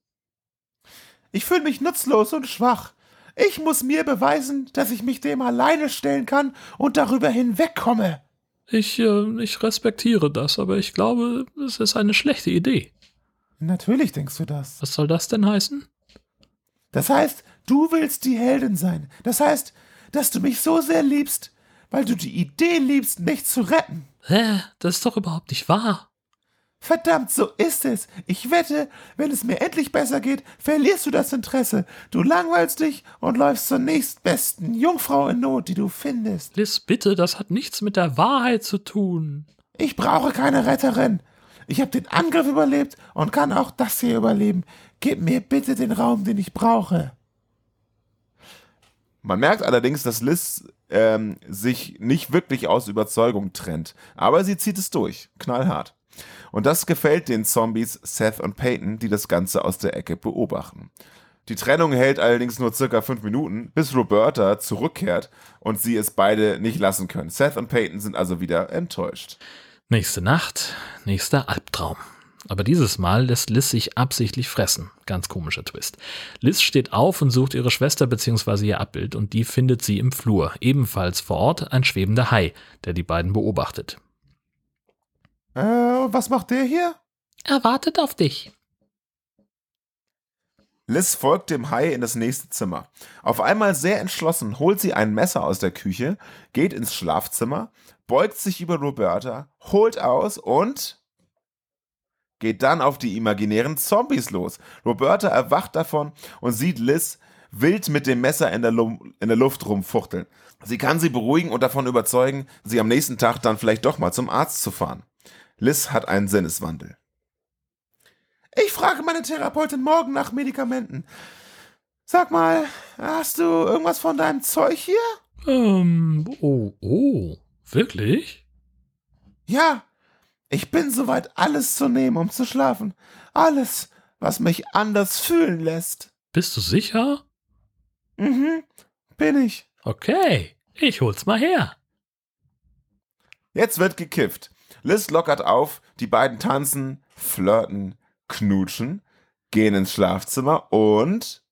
Ich fühle mich nutzlos und schwach. Ich muss mir beweisen, dass ich mich dem alleine stellen kann und darüber hinwegkomme. Ich, äh, ich respektiere das, aber ich glaube, es ist eine schlechte Idee. Natürlich denkst du das. Was soll das denn heißen? Das heißt, du willst die Heldin sein. Das heißt, dass du mich so sehr liebst, weil du die Idee liebst, mich zu retten. Hä? Das ist doch überhaupt nicht wahr. Verdammt, so ist es. Ich wette, wenn es mir endlich besser geht, verlierst du das Interesse. Du langweilst dich und läufst zur nächstbesten Jungfrau in Not, die du findest. Liz, bitte, das hat nichts mit der Wahrheit zu tun. Ich brauche keine Retterin. Ich habe den Angriff überlebt und kann auch das hier überleben. Gib mir bitte den Raum, den ich brauche. Man merkt allerdings, dass Liz ähm, sich nicht wirklich aus Überzeugung trennt. Aber sie zieht es durch. Knallhart. Und das gefällt den Zombies Seth und Peyton, die das Ganze aus der Ecke beobachten. Die Trennung hält allerdings nur circa fünf Minuten, bis Roberta zurückkehrt und sie es beide nicht lassen können. Seth und Peyton sind also wieder enttäuscht. Nächste Nacht, nächster Albtraum. Aber dieses Mal lässt Liz sich absichtlich fressen. Ganz komischer Twist. Liz steht auf und sucht ihre Schwester bzw. ihr Abbild und die findet sie im Flur. Ebenfalls vor Ort ein schwebender Hai, der die beiden beobachtet. Äh, was macht der hier? Er wartet auf dich. Liz folgt dem Hai in das nächste Zimmer. Auf einmal sehr entschlossen holt sie ein Messer aus der Küche, geht ins Schlafzimmer, beugt sich über Roberta, holt aus und geht dann auf die imaginären Zombies los. Roberta erwacht davon und sieht Liz wild mit dem Messer in der, Lu in der Luft rumfuchteln. Sie kann sie beruhigen und davon überzeugen, sie am nächsten Tag dann vielleicht doch mal zum Arzt zu fahren. Liz hat einen Sinneswandel. Ich frage meine Therapeutin morgen nach Medikamenten. Sag mal, hast du irgendwas von deinem Zeug hier? Ähm, oh, oh, wirklich? Ja, ich bin soweit alles zu nehmen, um zu schlafen. Alles, was mich anders fühlen lässt. Bist du sicher? Mhm, bin ich. Okay, ich hol's mal her. Jetzt wird gekifft. Liz lockert auf, die beiden tanzen, flirten, knutschen, gehen ins Schlafzimmer und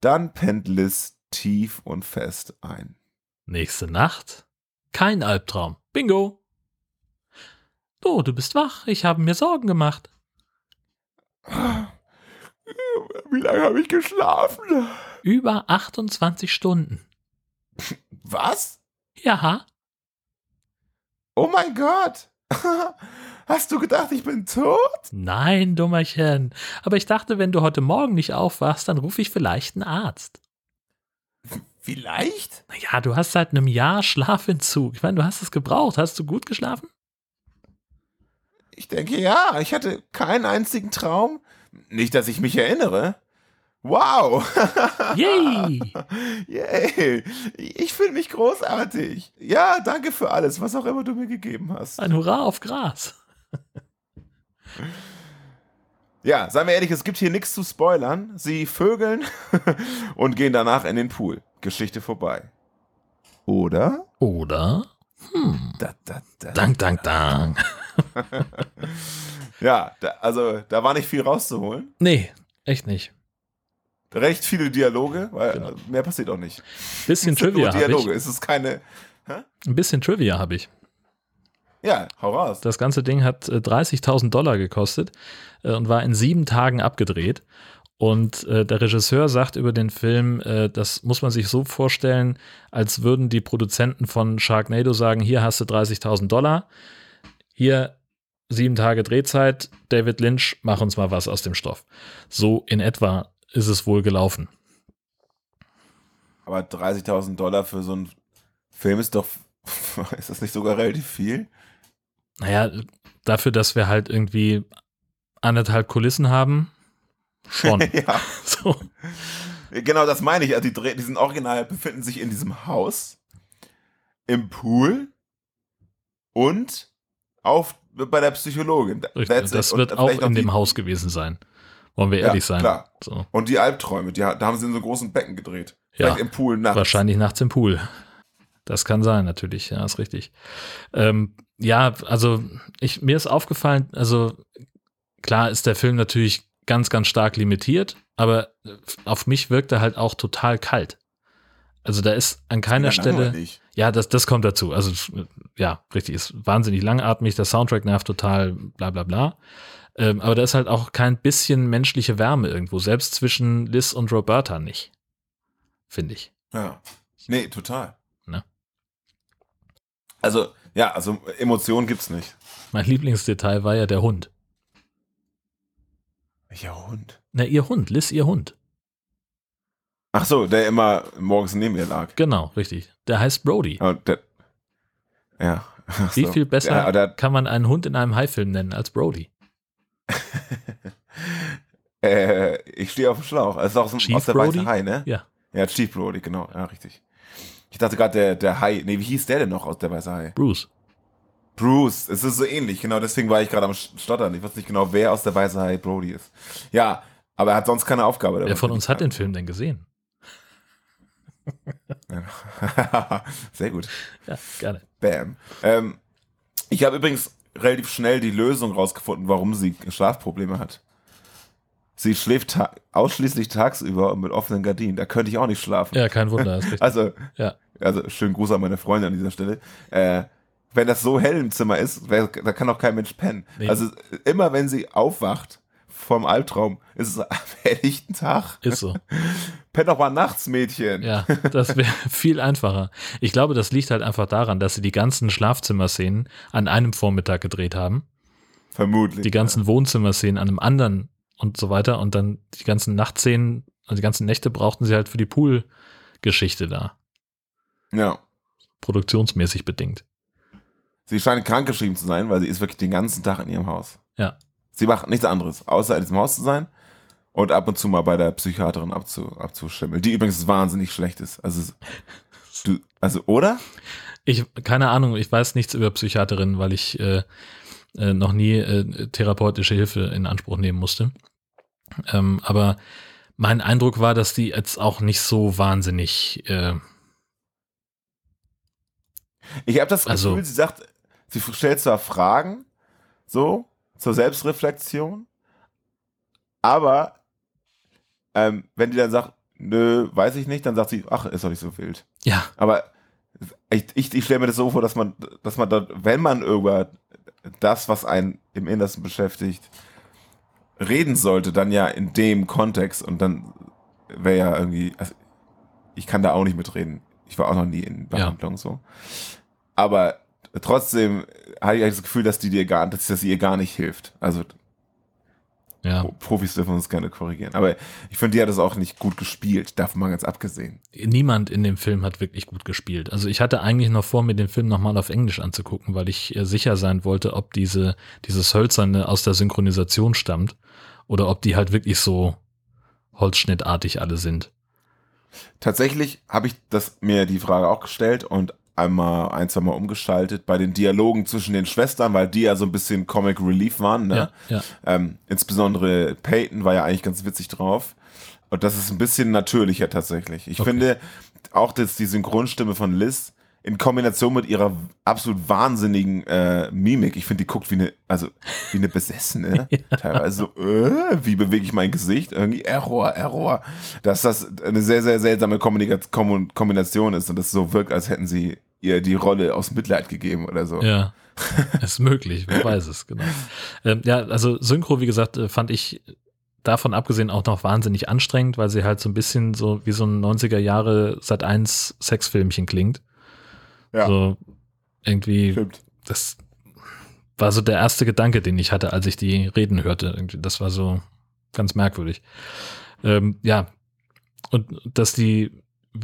dann pennt Liz tief und fest ein. Nächste Nacht? Kein Albtraum. Bingo. Oh, du bist wach. Ich habe mir Sorgen gemacht. Wie lange habe ich geschlafen? Über 28 Stunden. Was? Ja. Oh mein Gott. Hast du gedacht, ich bin tot? Nein, Dummerchen. Aber ich dachte, wenn du heute Morgen nicht aufwachst, dann rufe ich vielleicht einen Arzt. Vielleicht? Naja, du hast seit einem Jahr Schlafentzug. Ich meine, du hast es gebraucht. Hast du gut geschlafen? Ich denke ja. Ich hatte keinen einzigen Traum. Nicht, dass ich mich erinnere. Wow! Yay! Yay! Ich fühle mich großartig. Ja, danke für alles, was auch immer du mir gegeben hast. Ein Hurra auf Gras. Ja, seien wir ehrlich, es gibt hier nichts zu spoilern. Sie vögeln und gehen danach in den Pool. Geschichte vorbei. Oder? Oder? Hm. Da, da, da, Dank, dank, dank. Ja, da, also da war nicht viel rauszuholen. Nee, echt nicht. Recht viele Dialoge, weil Genau. mehr passiert auch nicht. Bisschen Trivia habe ich. es ist keine. Ein bisschen Trivia habe ich. Ja, hau raus. Das ganze Ding hat äh, 30.000 Dollar gekostet äh, und war in sieben Tagen abgedreht. Und äh, der Regisseur sagt über den Film, äh, das muss man sich so vorstellen, als würden die Produzenten von Sharknado sagen, hier hast du 30.000 Dollar, hier sieben Tage Drehzeit, David Lynch, mach uns mal was aus dem Stoff. So in etwa ist es wohl gelaufen. Aber 30.000 Dollar für so einen Film ist doch. Ist das nicht sogar relativ viel? Naja, dafür, dass wir halt irgendwie anderthalb Kulissen haben, schon. ja. so. Genau, das meine ich. Also die, Dreh- die sind original befinden sich in diesem Haus, im Pool und auf bei der Psychologin. Richtig, That's das it. Wird auch in dem Haus gewesen sein. Wollen wir Ja, ehrlich sein. klar. So. Und die Albträume, die, da haben sie in so großen Becken gedreht. Ja, Vielleicht im Pool nachts. wahrscheinlich nachts im Pool. Das kann sein, natürlich. Ja, ist richtig. Ähm, ja, also ich, mir ist aufgefallen, also klar ist der Film natürlich ganz, ganz stark limitiert, aber auf mich wirkt er halt auch total kalt. Also da ist an keiner Ja, Stelle. langweilig. Ja, das, das kommt dazu. Also, ja, richtig, ist wahnsinnig langatmig, der Soundtrack nervt total, bla bla bla. Ähm, aber da ist halt auch kein bisschen menschliche Wärme irgendwo, selbst zwischen Liz und Roberta nicht. Finde ich. Ja. Nee, total. Ne? Also, ja, also Emotionen gibt's nicht. Mein Lieblingsdetail war ja der Hund. Welcher Hund? Na, ihr Hund, Liz, ihr Hund. Ach so, der immer morgens neben mir lag. Genau, richtig. Der heißt Brody. Oh, der, ja. Ach Wie so. viel besser Ja, der, kann man einen Hund in einem Haifilm nennen als Brody? äh, ich stehe auf dem Schlauch. Das ist auch so ein, aus der Brody? weiße Hai, ne? Ja. Ja, Chief Brody, genau. Ja, richtig. Ich dachte gerade, der, der Hai, nee, wie hieß der denn noch aus der weiße Hai? Bruce. Bruce, es ist so ähnlich, genau deswegen war ich gerade am Stottern. Ich weiß nicht genau, wer aus der weiße Hai Brody ist. Ja, aber er hat sonst keine Aufgabe. Wer von uns hat den Film denn gesehen? Sehr gut. Ja, gerne. Bam. Ähm, ich habe übrigens relativ schnell die Lösung rausgefunden, warum sie Schlafprobleme hat. Sie schläft ta ausschließlich tagsüber und mit offenen Gardinen. Da könnte ich auch nicht schlafen. Ja, kein Wunder. Also, Ja. also schönen Gruß an meine Freunde an dieser Stelle. Äh, wenn das so hell im Zimmer ist, da kann auch kein Mensch pennen. Nee. Also immer wenn sie aufwacht vom Albtraum, ist es am helllichten Tag. Ist so. Penn doch mal nachts, Mädchen. Ja, das wäre viel einfacher. Ich glaube, das liegt halt einfach daran, dass sie die ganzen Schlafzimmerszenen an einem Vormittag gedreht haben, Vermutlich. die ganzen Wohnzimmerszenen an einem anderen und so weiter und dann die ganzen Nachtszenen, also die ganzen Nächte brauchten sie halt für die Pool-Geschichte da, Ja. produktionsmäßig bedingt. Sie scheint krankgeschrieben zu sein, weil sie ist wirklich den ganzen Tag in ihrem Haus. Ja. Sie macht nichts anderes, außer in diesem Haus zu sein und ab und zu mal bei der Psychiaterin abzu, abzuschimmeln. Die übrigens wahnsinnig schlecht ist. Also, du, also, oder? Ich, keine Ahnung, ich weiß nichts über Psychiaterinnen, weil ich äh, äh, noch nie äh, therapeutische Hilfe in Anspruch nehmen musste. Ähm, aber mein Eindruck war, dass die jetzt auch nicht so wahnsinnig, äh, Ich habe das Gefühl, Also- sie sagt, sie stellt zwar Fragen, so, zur Selbstreflexion, aber ähm, wenn die dann sagt, nö, weiß ich nicht, dann sagt sie, ach, ist doch nicht so wild. ja, Aber ich, ich, ich stelle mir das so vor, dass man, dass man da, wenn man über das, was einen im Innersten beschäftigt, reden sollte, dann ja in dem Kontext und dann wäre ja irgendwie, also ich kann da auch nicht mitreden. Ich war auch noch nie in Behandlung so. Aber trotzdem hatte ich das Gefühl, dass die dir gar, dass das ihr gar nicht hilft. Also ja. Pro- Profis dürfen uns gerne korrigieren. Aber ich finde, die hat das auch nicht gut gespielt, davon mal ganz abgesehen. Niemand in dem Film hat wirklich gut gespielt. Also ich hatte eigentlich noch vor, mir den Film nochmal auf Englisch anzugucken, weil ich äh, sicher sein wollte, ob diese, dieses Hölzerne aus der Synchronisation stammt oder ob die halt wirklich so holzschnittartig alle sind. Tatsächlich habe ich das mir die Frage auch gestellt und einmal ein, zwei Mal umgeschaltet bei den Dialogen zwischen den Schwestern, weil die ja so ein bisschen Comic Relief waren. Ne? Ja, ja. Ähm, insbesondere Peyton war ja eigentlich ganz witzig drauf. Und das ist ein bisschen natürlicher tatsächlich. Ich Okay. finde auch, dass die Synchronstimme von Liz in Kombination mit ihrer absolut wahnsinnigen äh, Mimik, ich finde, die guckt wie eine, also wie eine Besessene. Teilweise so, äh, wie bewege ich mein Gesicht? Irgendwie Error, Error. Dass das eine sehr, sehr seltsame Kombination ist und das so wirkt, als hätten sie ihr die Rolle aus Mitleid gegeben oder so. Ja, ist möglich, wer weiß es, genau. Ähm, ja, also Synchro, wie gesagt, äh, fand ich davon abgesehen auch noch wahnsinnig anstrengend, weil sie halt so ein bisschen so wie so ein 90er Jahre Sat 1 Sexfilmchen klingt. Ja. So irgendwie, Stimmt. das war so der erste Gedanke, den ich hatte, als ich die Reden hörte. Das war so ganz merkwürdig. Ähm, ja, und dass die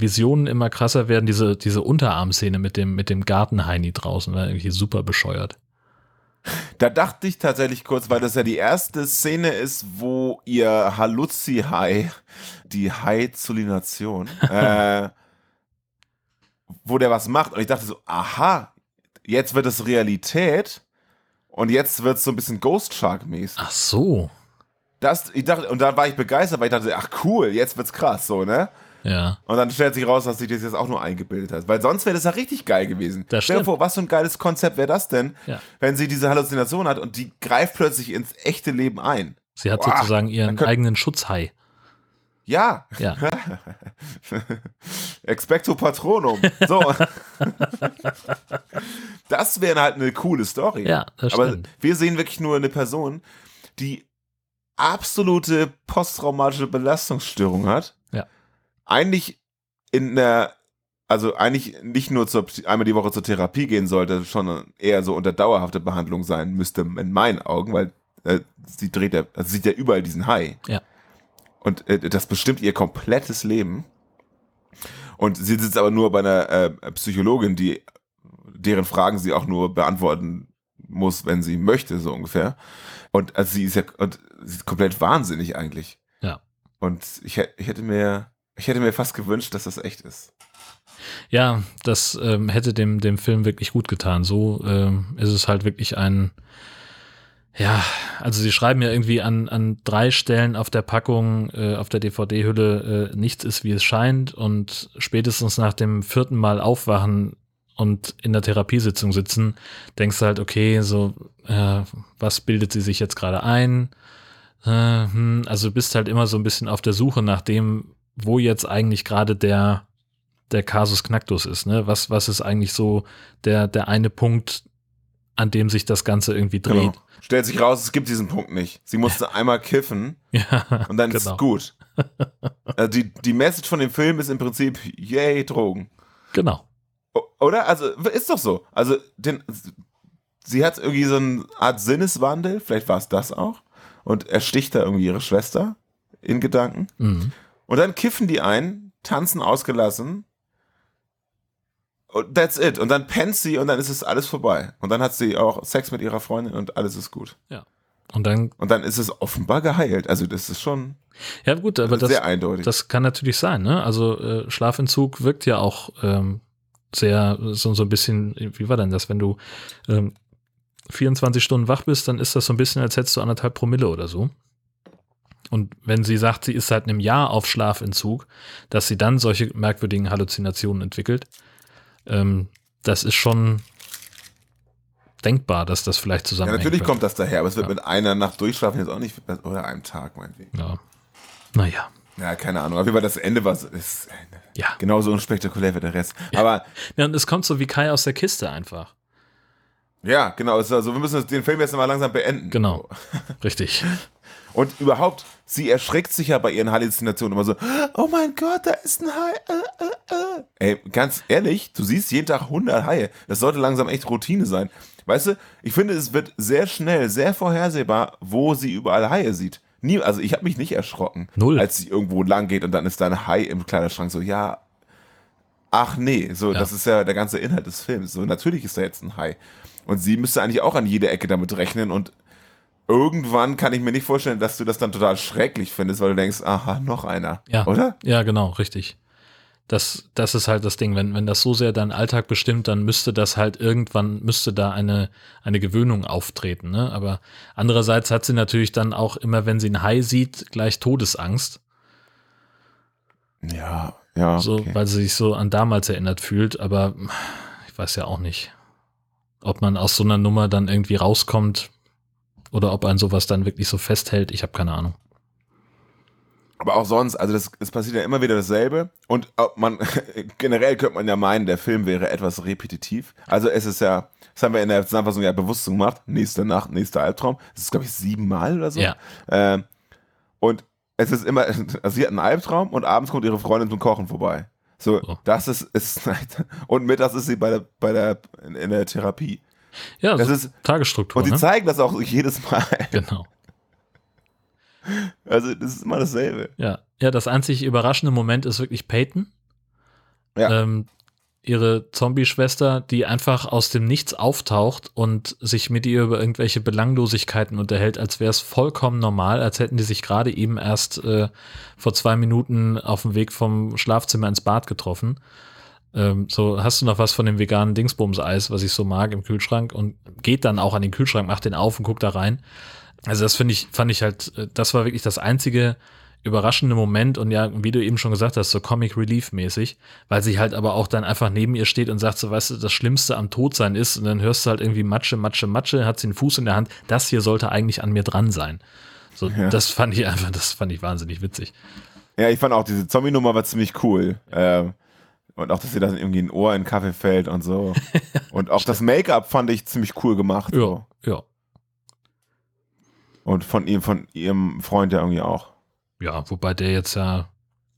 Visionen immer krasser werden, diese, diese Unterarmszene mit dem, mit dem Gartenheini draußen, war irgendwie super bescheuert. Da dachte ich tatsächlich kurz, weil das ja die erste Szene ist, wo ihr Halluzi-Hai, die Hai-Zulination, äh, wo der was macht. Und ich dachte so, aha, jetzt wird es Realität und jetzt wird es so ein bisschen Ghost Shark-mäßig. Ach so. Das, ich dachte, und dann war ich begeistert, weil ich dachte, ach cool, jetzt wird's krass, so, ne? Ja. Und dann stellt sich raus, dass sich das jetzt auch nur eingebildet hat. Weil sonst wäre das ja richtig geil gewesen. Das Stell dir vor, was für ein geiles Konzept wäre das denn, Ja. wenn sie diese Halluzination hat und die greift plötzlich ins echte Leben ein. Sie hat Boah, sozusagen ihren eigenen Schutzhai. Ja, Ja. expecto patronum. So. das wäre halt eine coole Story. Ja, das Aber stimmt. wir sehen wirklich nur eine Person, die absolute posttraumatische Belastungsstörung hat. Eigentlich in der, also eigentlich nicht nur zur, einmal die Woche zur Therapie gehen sollte, schon eher so unter dauerhafte Behandlung sein müsste, in meinen Augen, weil äh, sie dreht ja, also sie sieht ja überall diesen Hai. Ja. Und äh, das bestimmt ihr komplettes Leben. Und sie sitzt aber nur bei einer äh, Psychologin, die deren Fragen sie auch nur beantworten muss, wenn sie möchte, so ungefähr. Und also sie ist ja und sie ist komplett wahnsinnig eigentlich. Ja. Und ich, ich hätte mir, ich hätte mir fast gewünscht, dass das echt ist. Ja, das ähm, hätte dem, dem Film wirklich gut getan. So ähm, ist es halt wirklich ein, ja, also sie schreiben ja irgendwie an, an drei Stellen auf der Packung, äh, auf der DVD-Hülle, äh, nichts ist wie es scheint und spätestens nach dem vierten Mal aufwachen und in der Therapiesitzung sitzen, denkst du halt, okay, so, äh, was bildet sie sich jetzt gerade ein? Äh, hm, also bist halt immer so ein bisschen auf der Suche nach dem, wo jetzt eigentlich gerade der, der Kasus Knacktus ist. Ne? Was, was ist eigentlich so der, der eine Punkt, an dem sich das Ganze irgendwie dreht? Genau. Stellt sich raus, es gibt diesen Punkt nicht. Sie musste einmal kiffen ja, und dann genau. ist es gut. Also die, die Message von dem Film ist im Prinzip, yay, Drogen. Genau. Oder? Also, ist doch so. Also, den, sie hat irgendwie so eine Art Sinneswandel, vielleicht war es das auch, und ersticht da irgendwie ihre Schwester in Gedanken. Mhm. Und dann kiffen die ein, tanzen ausgelassen. Und that's it. Und dann pennt sie und dann ist es alles vorbei. Und dann hat sie auch Sex mit ihrer Freundin und alles ist gut. Ja. Und dann, und dann ist es offenbar geheilt. Also das ist schon ja gut, aber das, sehr eindeutig. Das kann natürlich sein. Ne? Also äh, Schlafentzug wirkt ja auch ähm, sehr so, so ein bisschen. Wie war denn das, wenn du ähm, 24 Stunden wach bist, dann ist das so ein bisschen, als hättest du anderthalb Promille oder so. Und wenn sie sagt, sie ist seit einem Jahr auf Schlafentzug, dass sie dann solche merkwürdigen Halluzinationen entwickelt, ähm, das ist schon denkbar, dass das vielleicht zusammenhängt. Ja, natürlich kommt das daher, aber es wird ja. mit einer Nacht durchschlafen jetzt auch nicht, oder einem Tag, meinetwegen. Ja. Naja. Ja, keine Ahnung. Auf jeden Fall das Ende war ist ja. genauso unspektakulär wie der Rest. Aber. Ja, und es kommt so wie Kai aus der Kiste einfach. Ja, genau. Also wir müssen den Film jetzt mal langsam beenden. Genau. Richtig. Und überhaupt, sie erschreckt sich ja bei ihren Halluzinationen immer so, oh mein Gott, da ist ein Hai. Äh, äh, äh. Ey, ganz ehrlich, du siehst jeden Tag 100 Haie. Das sollte langsam echt Routine sein. Weißt du, ich finde, es wird sehr schnell, sehr vorhersehbar, wo sie überall Haie sieht. Nie, also ich habe mich nicht erschrocken, Null. als sie irgendwo lang geht und dann ist da ein Hai im Kleiderschrank. So, ja, ach nee, so, ja. das ist ja der ganze Inhalt des Films. So, natürlich ist da jetzt ein Hai. Und sie müsste eigentlich auch an jeder Ecke damit rechnen und irgendwann kann ich mir nicht vorstellen, dass du das dann total schrecklich findest, weil du denkst, aha, noch einer. Ja. Oder? Ja, genau, richtig. Das, das ist halt das Ding. Wenn, wenn das so sehr deinen Alltag bestimmt, dann müsste das halt irgendwann, müsste da eine, eine Gewöhnung auftreten. Ne? Aber andererseits hat sie natürlich dann auch immer, wenn sie ein Hai sieht, gleich Todesangst. Ja, ja. So, okay. weil sie sich so an damals erinnert fühlt, aber ich weiß ja auch nicht. Ob man aus so einer Nummer dann irgendwie rauskommt, oder ob ein sowas dann wirklich so festhält, ich habe keine Ahnung. Aber auch sonst, also das, es passiert ja immer wieder dasselbe. Und man generell könnte man ja meinen, der Film wäre etwas repetitiv. Also es ist ja, das haben wir in der Zusammenfassung ja bewusst gemacht. Nächste Nacht, nächster Albtraum. Das ist, glaube ich, siebenmal oder so. Ja. Ähm, und es ist immer, also sie hat einen Albtraum und abends kommt ihre Freundin zum Kochen vorbei. So, oh. das ist, ist und mittags ist sie bei der, bei der, in, in der Therapie. Ja, das so ist Tagesstruktur. Und die ne? zeigen das auch jedes Mal. Genau. Also, das ist immer dasselbe. Ja, ja das einzig überraschende Moment ist wirklich Peyton. Ja. Ähm, ihre Zombie-Schwester, die einfach aus dem Nichts auftaucht und sich mit ihr über irgendwelche Belanglosigkeiten unterhält, als wäre es vollkommen normal, als hätten die sich gerade eben erst äh, vor zwei Minuten auf dem Weg vom Schlafzimmer ins Bad getroffen. Ähm, so, hast du noch was von dem veganen Dingsbums-Eis, was ich so mag im Kühlschrank und geht dann auch an den Kühlschrank, macht den auf und guckt da rein. Also das finde ich, fand ich halt, äh, das war wirklich das einzige überraschende Moment und ja, wie du eben schon gesagt hast, so Comic Relief mäßig, weil sie halt aber auch dann einfach neben ihr steht und sagt so, weißt du, das Schlimmste am Todsein ist und dann hörst du halt irgendwie Matsche, Matsche, Matsche, hat sie einen Fuß in der Hand, das hier sollte eigentlich an mir dran sein. So, ja. das fand ich einfach, das fand ich wahnsinnig witzig. Ja, ich fand auch diese Zombie-Nummer war ziemlich cool. Ähm, und auch, dass sie dann irgendwie ein Ohr in den Kaffee fällt und so. und auch das Make-up fand ich ziemlich cool gemacht. Ja, so. ja. Und von ihm, von ihrem Freund ja irgendwie auch. Ja, wobei der jetzt ja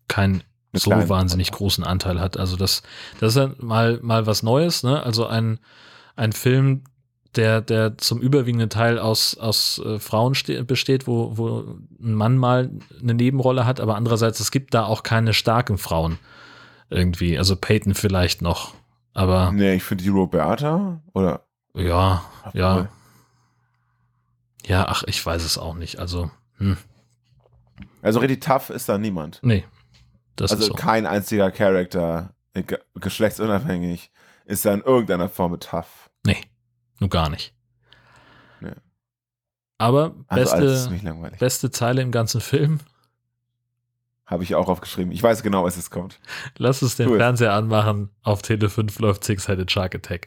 keinen so wahnsinnig großen Anteil hat. Also das, das ist ja mal, mal was Neues, ne? Also ein, ein Film, der, der zum überwiegenden Teil aus, aus äh, Frauen besteht, wo, wo ein Mann mal eine Nebenrolle hat, aber andererseits, es gibt da auch keine starken Frauen irgendwie. Also Peyton vielleicht noch, aber. Nee, ich finde die Roberta oder. Ja, ja. Ja, ach, ich weiß es auch nicht. Also, hm. Also richtig tough ist da niemand. Nee. Das also ist so. kein einziger Charakter, geschlechtsunabhängig, ist da in irgendeiner Form tough. Nee, nur gar nicht. Nee. Aber beste, also beste Zeile im ganzen Film, habe ich auch aufgeschrieben. Ich weiß genau, was es kommt. Lass uns den cool. Fernseher anmachen. Auf Tele 5 läuft Six-Headed Shark Attack.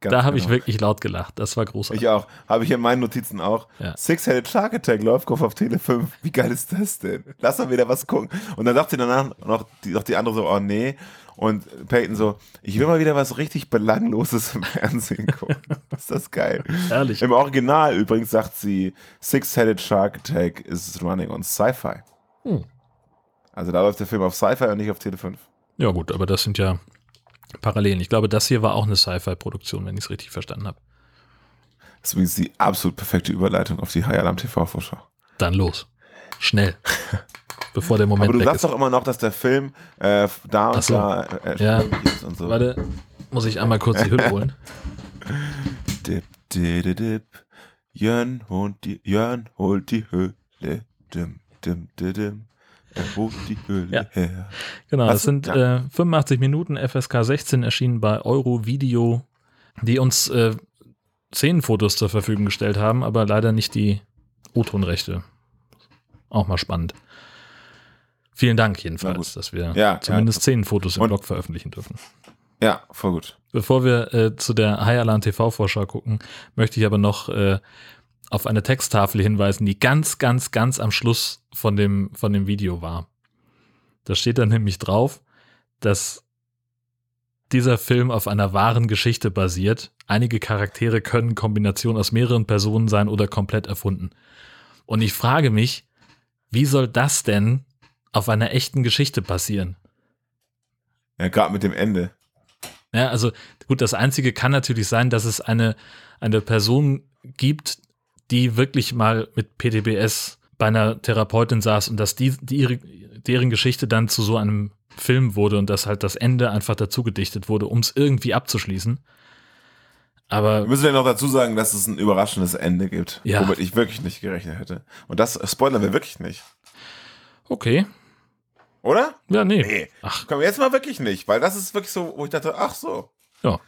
Ganz da habe ich genau. wirklich laut gelacht. Das war großartig. Ich auch. Habe ich in meinen Notizen auch. Ja. Six-Headed Shark Attack läuft auf Tele 5. Wie geil ist das denn? Lass mal wieder was gucken. Und dann sagt sie danach noch die, noch die andere so, oh nee. Und Peyton so, ich will mal wieder was richtig Belangloses im Fernsehen gucken. ist das geil. Ehrlich. Im Original übrigens sagt sie, Six-Headed Shark Attack is running on Sci-Fi. Hm. Also da läuft der Film auf Sci-Fi und nicht auf Tele 5. Ja, gut, aber das sind ja Parallelen. Ich glaube, das hier war auch eine Sci-Fi-Produktion, wenn ich es richtig verstanden habe. Das ist übrigens die absolut perfekte Überleitung auf die High Alarm TV-Vorschau. Dann los. Schnell. Bevor der Moment Aber du sagst ist. doch immer noch, dass der Film äh, da und so. da äh, Ja. ist und so. Warte, muss ich einmal kurz die Hülle holen. Dip, dip, dip. Jörn holt die, Jörn holt die Höhle. Dim, dim, dim, dim. Er holt die Höhle Ja. her. Genau, das sind äh, 85 Minuten FSK 16 erschienen bei Euro Video, die uns äh, Szenenfotos zur Verfügung gestellt haben, aber leider nicht die O-Ton-Rechte. Auch mal spannend. Vielen Dank jedenfalls, dass wir Ja, zumindest ja. Szenenfotos im Und- Blog veröffentlichen dürfen. Ja, voll gut. Bevor wir äh, zu der High Alarm TV-Vorschau gucken, möchte ich aber noch äh, auf eine Texttafel hinweisen, die ganz, ganz, ganz am Schluss von dem, von dem Video war. Da steht dann nämlich drauf, dass dieser Film auf einer wahren Geschichte basiert. Einige Charaktere können Kombination aus mehreren Personen sein oder komplett erfunden. Und ich frage mich, wie soll das denn auf einer echten Geschichte passieren? Ja, gerade mit dem Ende. Ja, also gut, das Einzige kann natürlich sein, dass es eine, eine Person gibt, die wirklich mal mit PTBS bei einer Therapeutin saß und dass die, die ihre, deren Geschichte dann zu so einem Film wurde und dass halt das Ende einfach dazu gedichtet wurde, um es irgendwie abzuschließen. Wir Aber müssen ja noch dazu sagen, dass es ein überraschendes Ende gibt, Ja. womit ich wirklich nicht gerechnet hätte. Und das spoilern wir wirklich nicht. okay, Oder? ja, nee. Nee. Ach, Komm, jetzt mal wirklich nicht, weil das ist wirklich so, wo ich dachte, ach so. Ja.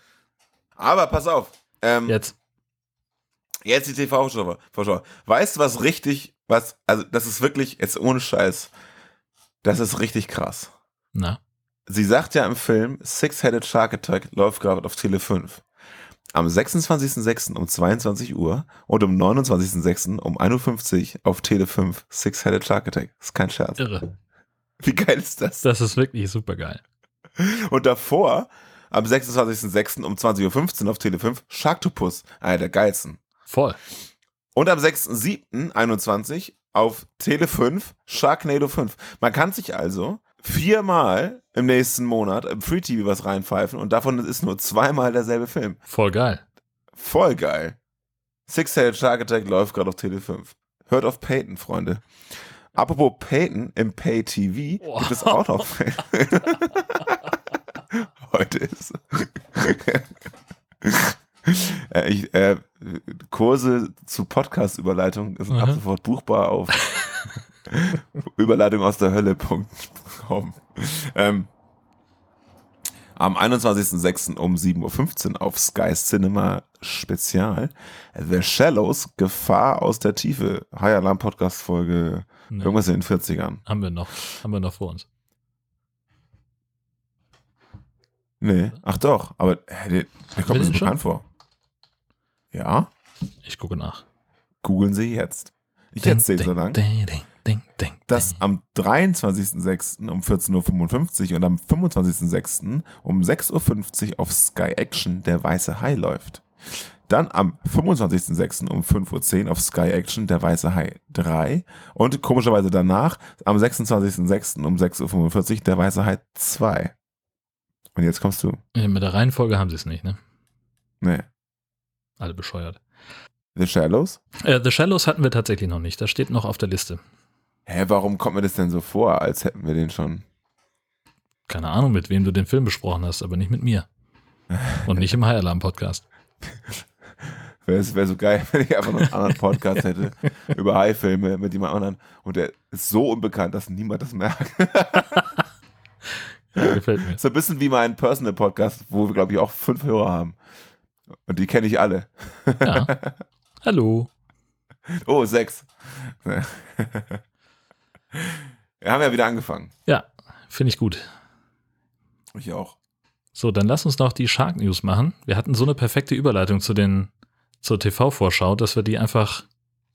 Aber pass auf. Ähm, jetzt. Jetzt die TV-Vorschau. Vorschau. Weißt du, was richtig, was, also das ist wirklich, jetzt ohne Scheiß, das ist richtig krass. Na, Sie sagt ja im Film, Six-Headed Shark Attack läuft gerade auf Tele 5. Am 26.06. um 22 Uhr und um 29.06. um 1.50 Uhr auf Tele 5 Six-Headed Shark Attack. ist kein Scherz. irre. Wie geil ist das? Das ist wirklich super geil. Und davor, am 26.06. um 20.15 Uhr auf Tele 5 Sharktopus, einer der geilsten. Voll. Und am 6.7.21 auf Tele 5 Sharknado 5. Man kann sich also viermal im nächsten Monat im Free TV was reinpfeifen und davon ist nur zweimal derselbe Film. Voll geil. Voll geil. Six-Headed Shark Attack läuft gerade auf Tele 5. Hört auf Peyton, Freunde. Apropos Peyton, im Pay TV Boah. gibt es auch noch Film. Heute ist. Äh, ich, äh, Kurse zu Podcast-Überleitung sind ab Mhm. sofort buchbar auf Überleitung aus der Hölle.com. Ähm, am 21.06. um 7.15 Uhr auf Sky Cinema Spezial The Shallows, Gefahr aus der Tiefe. High Alarm Podcast Folge Nee, irgendwas in den 40ern. haben wir noch. Haben wir noch vor uns. Nee, ach doch, aber äh, der, der kommt schon? bekannt vor. Ja, Ich gucke nach. googeln Sie jetzt. Ich erzähle so lang. Ding, ding, ding, ding, dass am 23.06. um 14.55 Uhr und am 25.06. um 6.50 Uhr auf Sky Action der Weiße Hai läuft. Dann am 25.06. um 5.10 Uhr auf Sky Action der Weiße Hai 3 und komischerweise danach am 26.06. um 6.45 Uhr der Weiße Hai 2. Und jetzt kommst du. Ja, Mit der Reihenfolge haben sie es nicht, ne? Nee. Alle bescheuert. The Shallows? Äh, The Shallows hatten wir tatsächlich noch nicht. Das steht noch auf der Liste. Hä, warum kommt mir das denn so vor, als hätten wir den schon? Keine Ahnung, mit wem du den Film besprochen hast, aber nicht mit mir. Und nicht im High Alarm Podcast. Wäre wär so geil, wenn ich einfach noch einen anderen Podcast hätte über Hai-Filme mit jemand anderen und der ist so unbekannt, dass niemand das merkt. Ja, gefällt mir. So ein bisschen wie mein Personal-Podcast, wo wir, glaube ich, auch fünf Hörer haben. Und die kenne ich alle. Ja. Hallo. Oh, sechs. Wir haben ja wieder angefangen. Ja, finde ich gut. Ich auch. So, dann lass uns noch die Shark News machen. Wir hatten so eine perfekte Überleitung zu den, zur TV-Vorschau, dass wir die einfach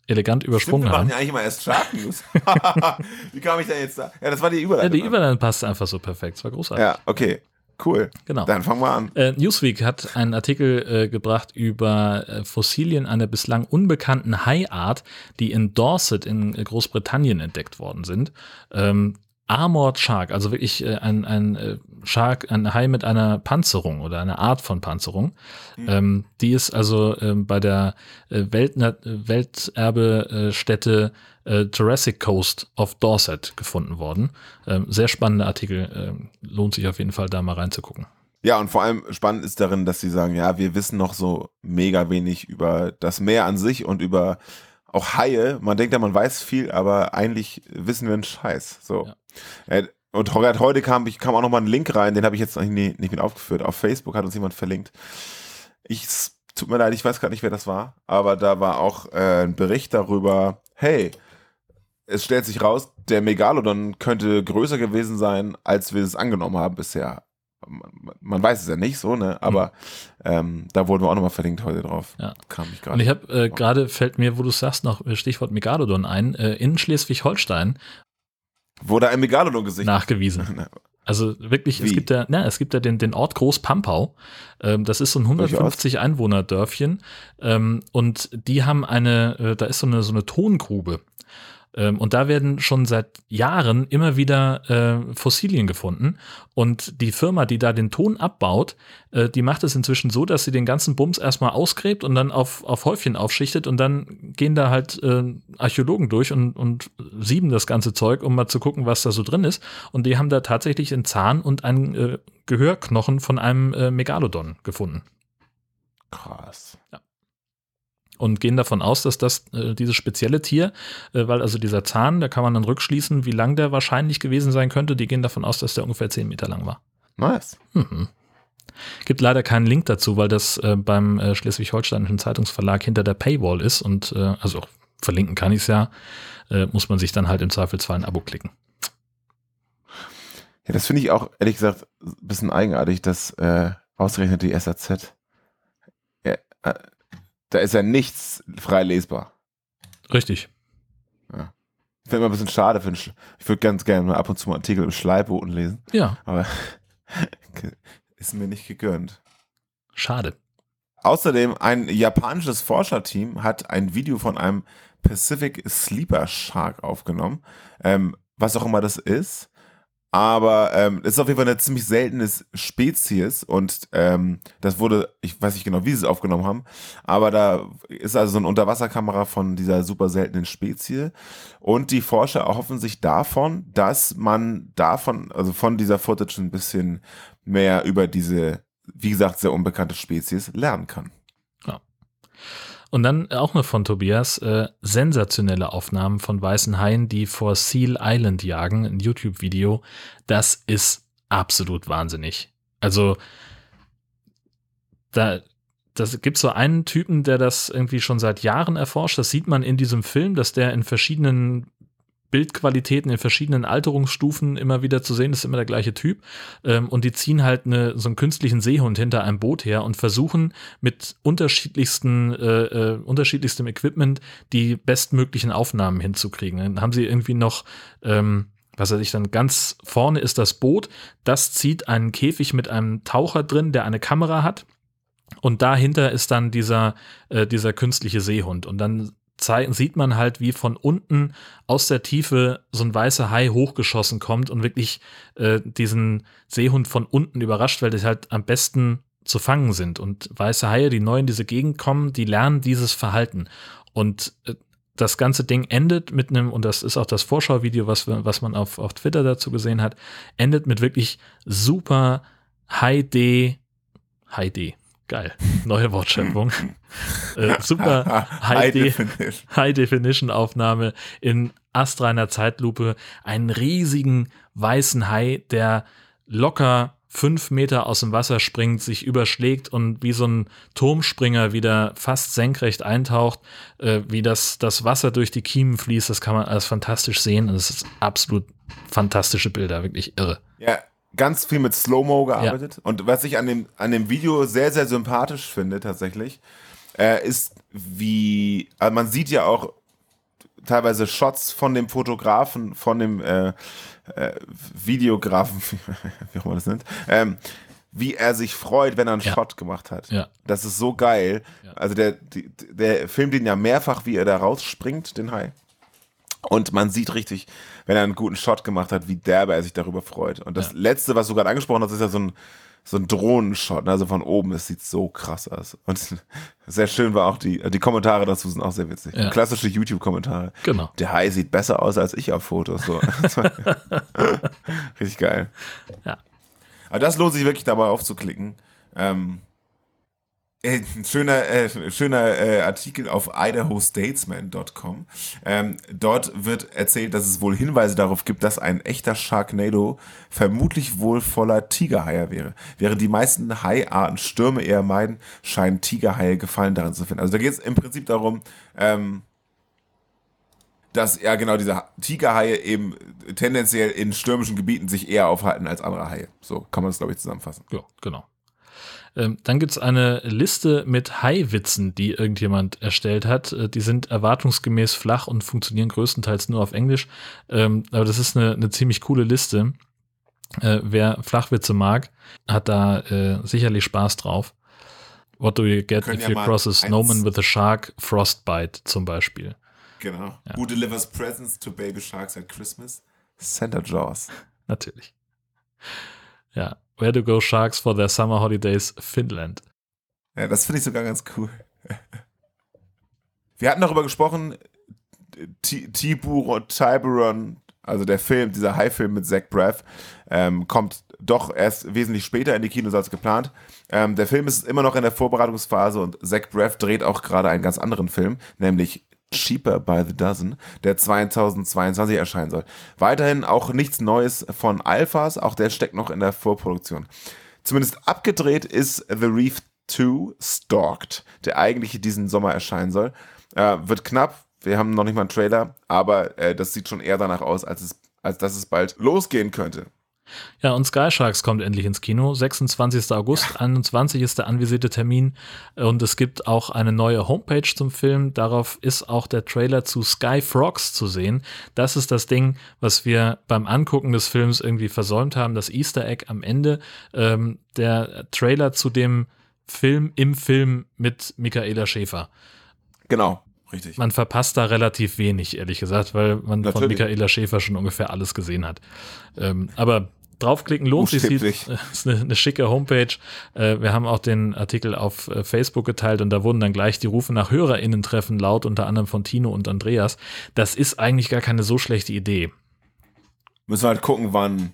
elegant übersprungen Stimmt, wir haben. machen ja eigentlich immer erst Shark News. Wie kam ich da jetzt da? Ja, das war die Ja, Überleitung. die Überleitung passt einfach so perfekt. Das war großartig. Ja, okay. Cool. Genau. Dann fangen wir an. Äh, Newsweek hat einen Artikel äh, gebracht über äh, Fossilien einer bislang unbekannten Haiart, die in Dorset in äh, Großbritannien entdeckt worden sind. Ähm, Armored Shark, also wirklich äh, ein, ein äh, Shark, ein Hai mit einer Panzerung oder einer Art von Panzerung. Ähm, die ist also ähm, bei der äh, Weltna- Welterbestätte äh, Jurassic Coast of Dorset gefunden worden. Ähm, sehr spannender Artikel, ähm, lohnt sich auf jeden Fall da mal reinzugucken. Ja, und vor allem spannend ist darin, dass sie sagen, ja, wir wissen noch so mega wenig über das Meer an sich und über auch Haie. Man denkt ja, man weiß viel, aber eigentlich wissen wir einen Scheiß. So. Äh, Und gerade heute kam, ich kam auch noch mal ein Link rein, den habe ich jetzt noch nicht, nicht mit aufgeführt. Auf Facebook hat uns jemand verlinkt. Ich, tut mir leid, ich weiß gar nicht, wer das war, aber da war auch äh, ein Bericht darüber, hey, es stellt sich raus, der Megalodon könnte größer gewesen sein, als wir es angenommen haben bisher. Man, man weiß es ja nicht so, ne? Aber ähm, da wurden wir auch nochmal verlinkt heute drauf. Ja. Kam ich Und gerade. ich habe äh, gerade fällt mir, wo du sagst, noch äh, Stichwort Megalodon ein, äh, in Schleswig-Holstein Wurde ein Megalodon gesichtet. nachgewiesen. Also wirklich, es Wie? gibt ja, na, es gibt ja den, den Ort Großpampau. Ähm, das ist so ein 150 Einwohner-Dörfchen. Ähm, und die haben eine, äh, da ist so eine, so eine Tongrube. Ähm, und da werden schon seit Jahren immer wieder äh, Fossilien gefunden. Und die Firma, die da den Ton abbaut, äh, die macht es inzwischen so, dass sie den ganzen Bums erstmal ausgräbt und dann auf, auf Häufchen aufschichtet und dann gehen da halt äh, Archäologen durch und, und sieben das ganze Zeug, um mal zu gucken, was da so drin ist. Und die haben da tatsächlich einen Zahn und einen äh, Gehörknochen von einem äh, Megalodon gefunden. Krass. Und gehen davon aus, dass das äh, dieses spezielle Tier, äh, weil also dieser Zahn, da kann man dann rückschließen, wie lang der wahrscheinlich gewesen sein könnte. Die gehen davon aus, dass der ungefähr 10 Meter lang war. Nice. Mhm. Gibt leider keinen Link dazu, weil das äh, beim äh, Schleswig-Holsteinischen Zeitungsverlag hinter der Paywall ist und äh, also verlinken kann ich es ja, äh, muss man sich dann halt im Zweifelsfall ein Abo klicken. Ja, das finde ich auch, ehrlich gesagt, ein bisschen eigenartig, dass äh, ausgerechnet die SAZ, äh, da ist ja nichts frei lesbar. Richtig. Ich finde immer ein bisschen schade. Für ich würde ganz gerne mal ab und zu mal Artikel im Schleifboten lesen, Ja, aber ist mir nicht gegönnt. schade. Außerdem ein japanisches Forscherteam hat ein Video von einem Pacific Sleeper Shark aufgenommen, ähm, was auch immer das ist. Aber ähm, ist auf jeden Fall eine ziemlich seltene Spezies und ähm, das wurde, ich weiß nicht genau, wie sie es aufgenommen haben, aber da ist also so eine Unterwasserkamera von dieser super seltenen Spezies und die Forscher erhoffen sich davon, dass man davon, also von dieser Footage ein bisschen mehr über diese, wie gesagt, sehr unbekannte Spezies lernen kann. Und dann auch noch von Tobias, äh, sensationelle Aufnahmen von weißen Haien, die vor Seal Island jagen, ein YouTube-Video. Das ist absolut wahnsinnig. Also, da, das gibt so einen Typen, der das irgendwie schon seit Jahren erforscht. Das sieht man in diesem Film, dass der in verschiedenen Bildqualitäten, in verschiedenen Alterungsstufen immer wieder zu sehen ist, immer der gleiche Typ. Ähm, und die ziehen halt eine, so einen künstlichen Seehund hinter einem Boot her und versuchen mit unterschiedlichsten, äh, äh, unterschiedlichstem Equipment die bestmöglichen Aufnahmen hinzukriegen. Dann haben sie irgendwie noch, ähm, was weiß ich, dann ganz vorne ist das Boot, das zieht einen Käfig mit einem Taucher drin, der eine Kamera hat. Und dahinter ist dann dieser, äh, dieser künstliche Seehund. Und dann sieht man halt, wie von unten aus der Tiefe so ein weißer Hai hochgeschossen kommt und wirklich äh, diesen Seehund von unten überrascht, weil die halt am besten zu fangen sind. Und weiße Haie, die neu in diese Gegend kommen, die lernen dieses Verhalten. Und äh, das ganze Ding endet mit einem, und das ist auch das Vorschauvideo, was, was man auf, auf Twitter dazu gesehen hat, endet mit wirklich super High-D, High-D, geil, neue Wortschöpfung, äh, super High High-D, Definition. High-Definition-Aufnahme in astreiner Zeitlupe. Einen riesigen weißen Hai, der locker fünf Meter aus dem Wasser springt, sich überschlägt und wie so ein Turmspringer wieder fast senkrecht eintaucht, äh, wie das, das Wasser durch die Kiemen fließt, das kann man alles fantastisch sehen und es ist absolut fantastische Bilder, wirklich irre. Ja, ganz viel mit Slow-Mo gearbeitet. Ja. Und was ich an dem, an dem Video sehr, sehr sympathisch finde, tatsächlich, äh, ist wie, also man sieht ja auch teilweise Shots von dem Fotografen, von dem äh, äh, Videografen, wie auch man das nennt, ähm, wie er sich freut, wenn er einen ja. Shot gemacht hat. Ja. Das ist so geil. Ja. Also der, die, der filmt ihn ja mehrfach, wie er da rausspringt, den Hai. Und man sieht richtig, wenn er einen guten Shot gemacht hat, wie derbe er sich darüber freut. Und das ja. letzte, was du gerade angesprochen hast, ist ja so ein, so ein Drohnenshot, ne? also von oben. Es sieht so krass aus. Und sehr schön war auch die, die Kommentare dazu sind auch sehr witzig. Ja. Klassische YouTube-Kommentare. Genau. Der Hai sieht besser aus als ich auf Fotos. So. richtig geil. Ja. Aber das lohnt sich wirklich dabei aufzuklicken. Ähm, äh, ein schöner, äh, schöner äh, Artikel auf idahostatesman.com. Ähm, dort wird erzählt, dass es wohl Hinweise darauf gibt, dass ein echter Sharknado vermutlich wohl voller Tigerhaie wäre. Während die meisten Haiarten Stürme eher meiden, scheinen Tigerhaie Gefallen daran zu finden. Also da geht es im Prinzip darum, ähm, dass ja genau diese Tigerhaie eben tendenziell in stürmischen Gebieten sich eher aufhalten als andere Haie. So kann man das, glaube ich, zusammenfassen. Ja, genau. Ähm, dann gibt es eine Liste mit Hai-Witzen, die irgendjemand erstellt hat. Äh, die sind erwartungsgemäß flach und funktionieren größtenteils nur auf Englisch. Ähm, aber das ist eine, eine ziemlich coole Liste. Äh, wer Flachwitze mag, hat da äh, sicherlich Spaß drauf. What do you get if ja you cross a snowman with a shark? Frostbite zum Beispiel. Genau. Ja. Who delivers presents to baby sharks at Christmas? Santa Jaws. Natürlich. Ja. Where to go Sharks for their summer holidays? Finland. Ja, das finde ich sogar ganz cool. Wir hatten darüber gesprochen, Tiburon, also der Film, dieser High-Film mit Zach Braff, ähm, kommt doch erst wesentlich später in die Kinos als geplant. Ähm, der Film ist immer noch in der Vorbereitungsphase und Zach Braff dreht auch gerade einen ganz anderen Film, nämlich Cheaper by the Dozen, der 2022 erscheinen soll. Weiterhin auch nichts Neues von Alphas, auch der steckt noch in der Vorproduktion. Zumindest abgedreht ist The Reef 2 Stalked, der eigentlich diesen Sommer erscheinen soll. Äh, wird knapp, wir haben noch nicht mal einen Trailer, aber äh, das sieht schon eher danach aus, als, es, als dass es bald losgehen könnte. Ja, und Sky Sharks kommt endlich ins Kino. 26. August, ja. 21 ist der anvisierte Termin. Und es gibt auch eine neue Homepage zum Film. Darauf ist auch der Trailer zu Sky Frogs zu sehen. Das ist das Ding, was wir beim Angucken des Films irgendwie versäumt haben. Das Easter Egg am Ende. Ähm, der Trailer zu dem Film im Film mit Michaela Schäfer. Genau. Richtig. Man verpasst da relativ wenig, ehrlich gesagt, weil man Natürlich. von Michaela Schäfer schon ungefähr alles gesehen hat. Ähm, aber draufklicken lohnt sich. Ist eine, eine, schicke Homepage. Äh, wir haben auch den Artikel auf äh, Facebook geteilt und da wurden dann gleich die Rufe nach HörerInnen-Treffen laut, unter anderem von Tino und Andreas. Das ist eigentlich gar keine so schlechte Idee. Müssen wir halt gucken, wann.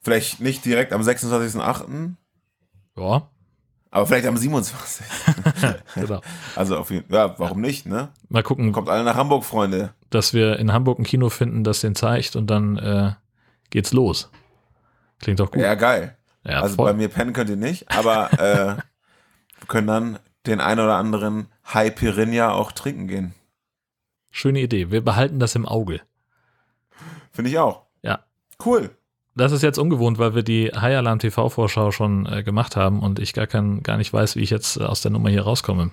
Vielleicht nicht direkt am 26.08. Ja. Aber vielleicht am 27. genau. Also auf jeden Fall, ja, warum nicht, ne? Mal gucken. Kommt alle nach Hamburg, Freunde. Dass wir in Hamburg ein Kino finden, das den zeigt und dann äh, geht's los. Klingt doch gut. Ja, geil. Ja, also voll. bei mir pennen könnt ihr nicht, aber äh, wir können dann den ein oder anderen Hyperinia auch trinken gehen. Schöne Idee. Wir behalten das im Auge. Finde ich auch. Ja. Cool. Das ist jetzt ungewohnt, weil wir die High Alarm TV Vorschau schon äh, gemacht haben und ich gar, kann, gar nicht weiß, wie ich jetzt äh, aus der Nummer hier rauskomme.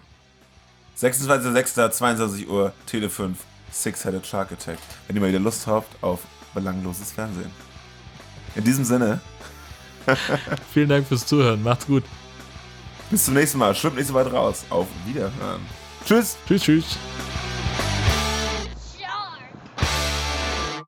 26.06.22 Uhr, Tele 5, Six-Headed Shark Attack. Wenn ihr mal wieder Lust habt auf belangloses Fernsehen. In diesem Sinne. Vielen Dank fürs Zuhören. Macht's gut. Bis zum nächsten Mal. Schwimmt nicht so weit raus. Auf Wiederhören. Tschüss. Tschüss, tschüss.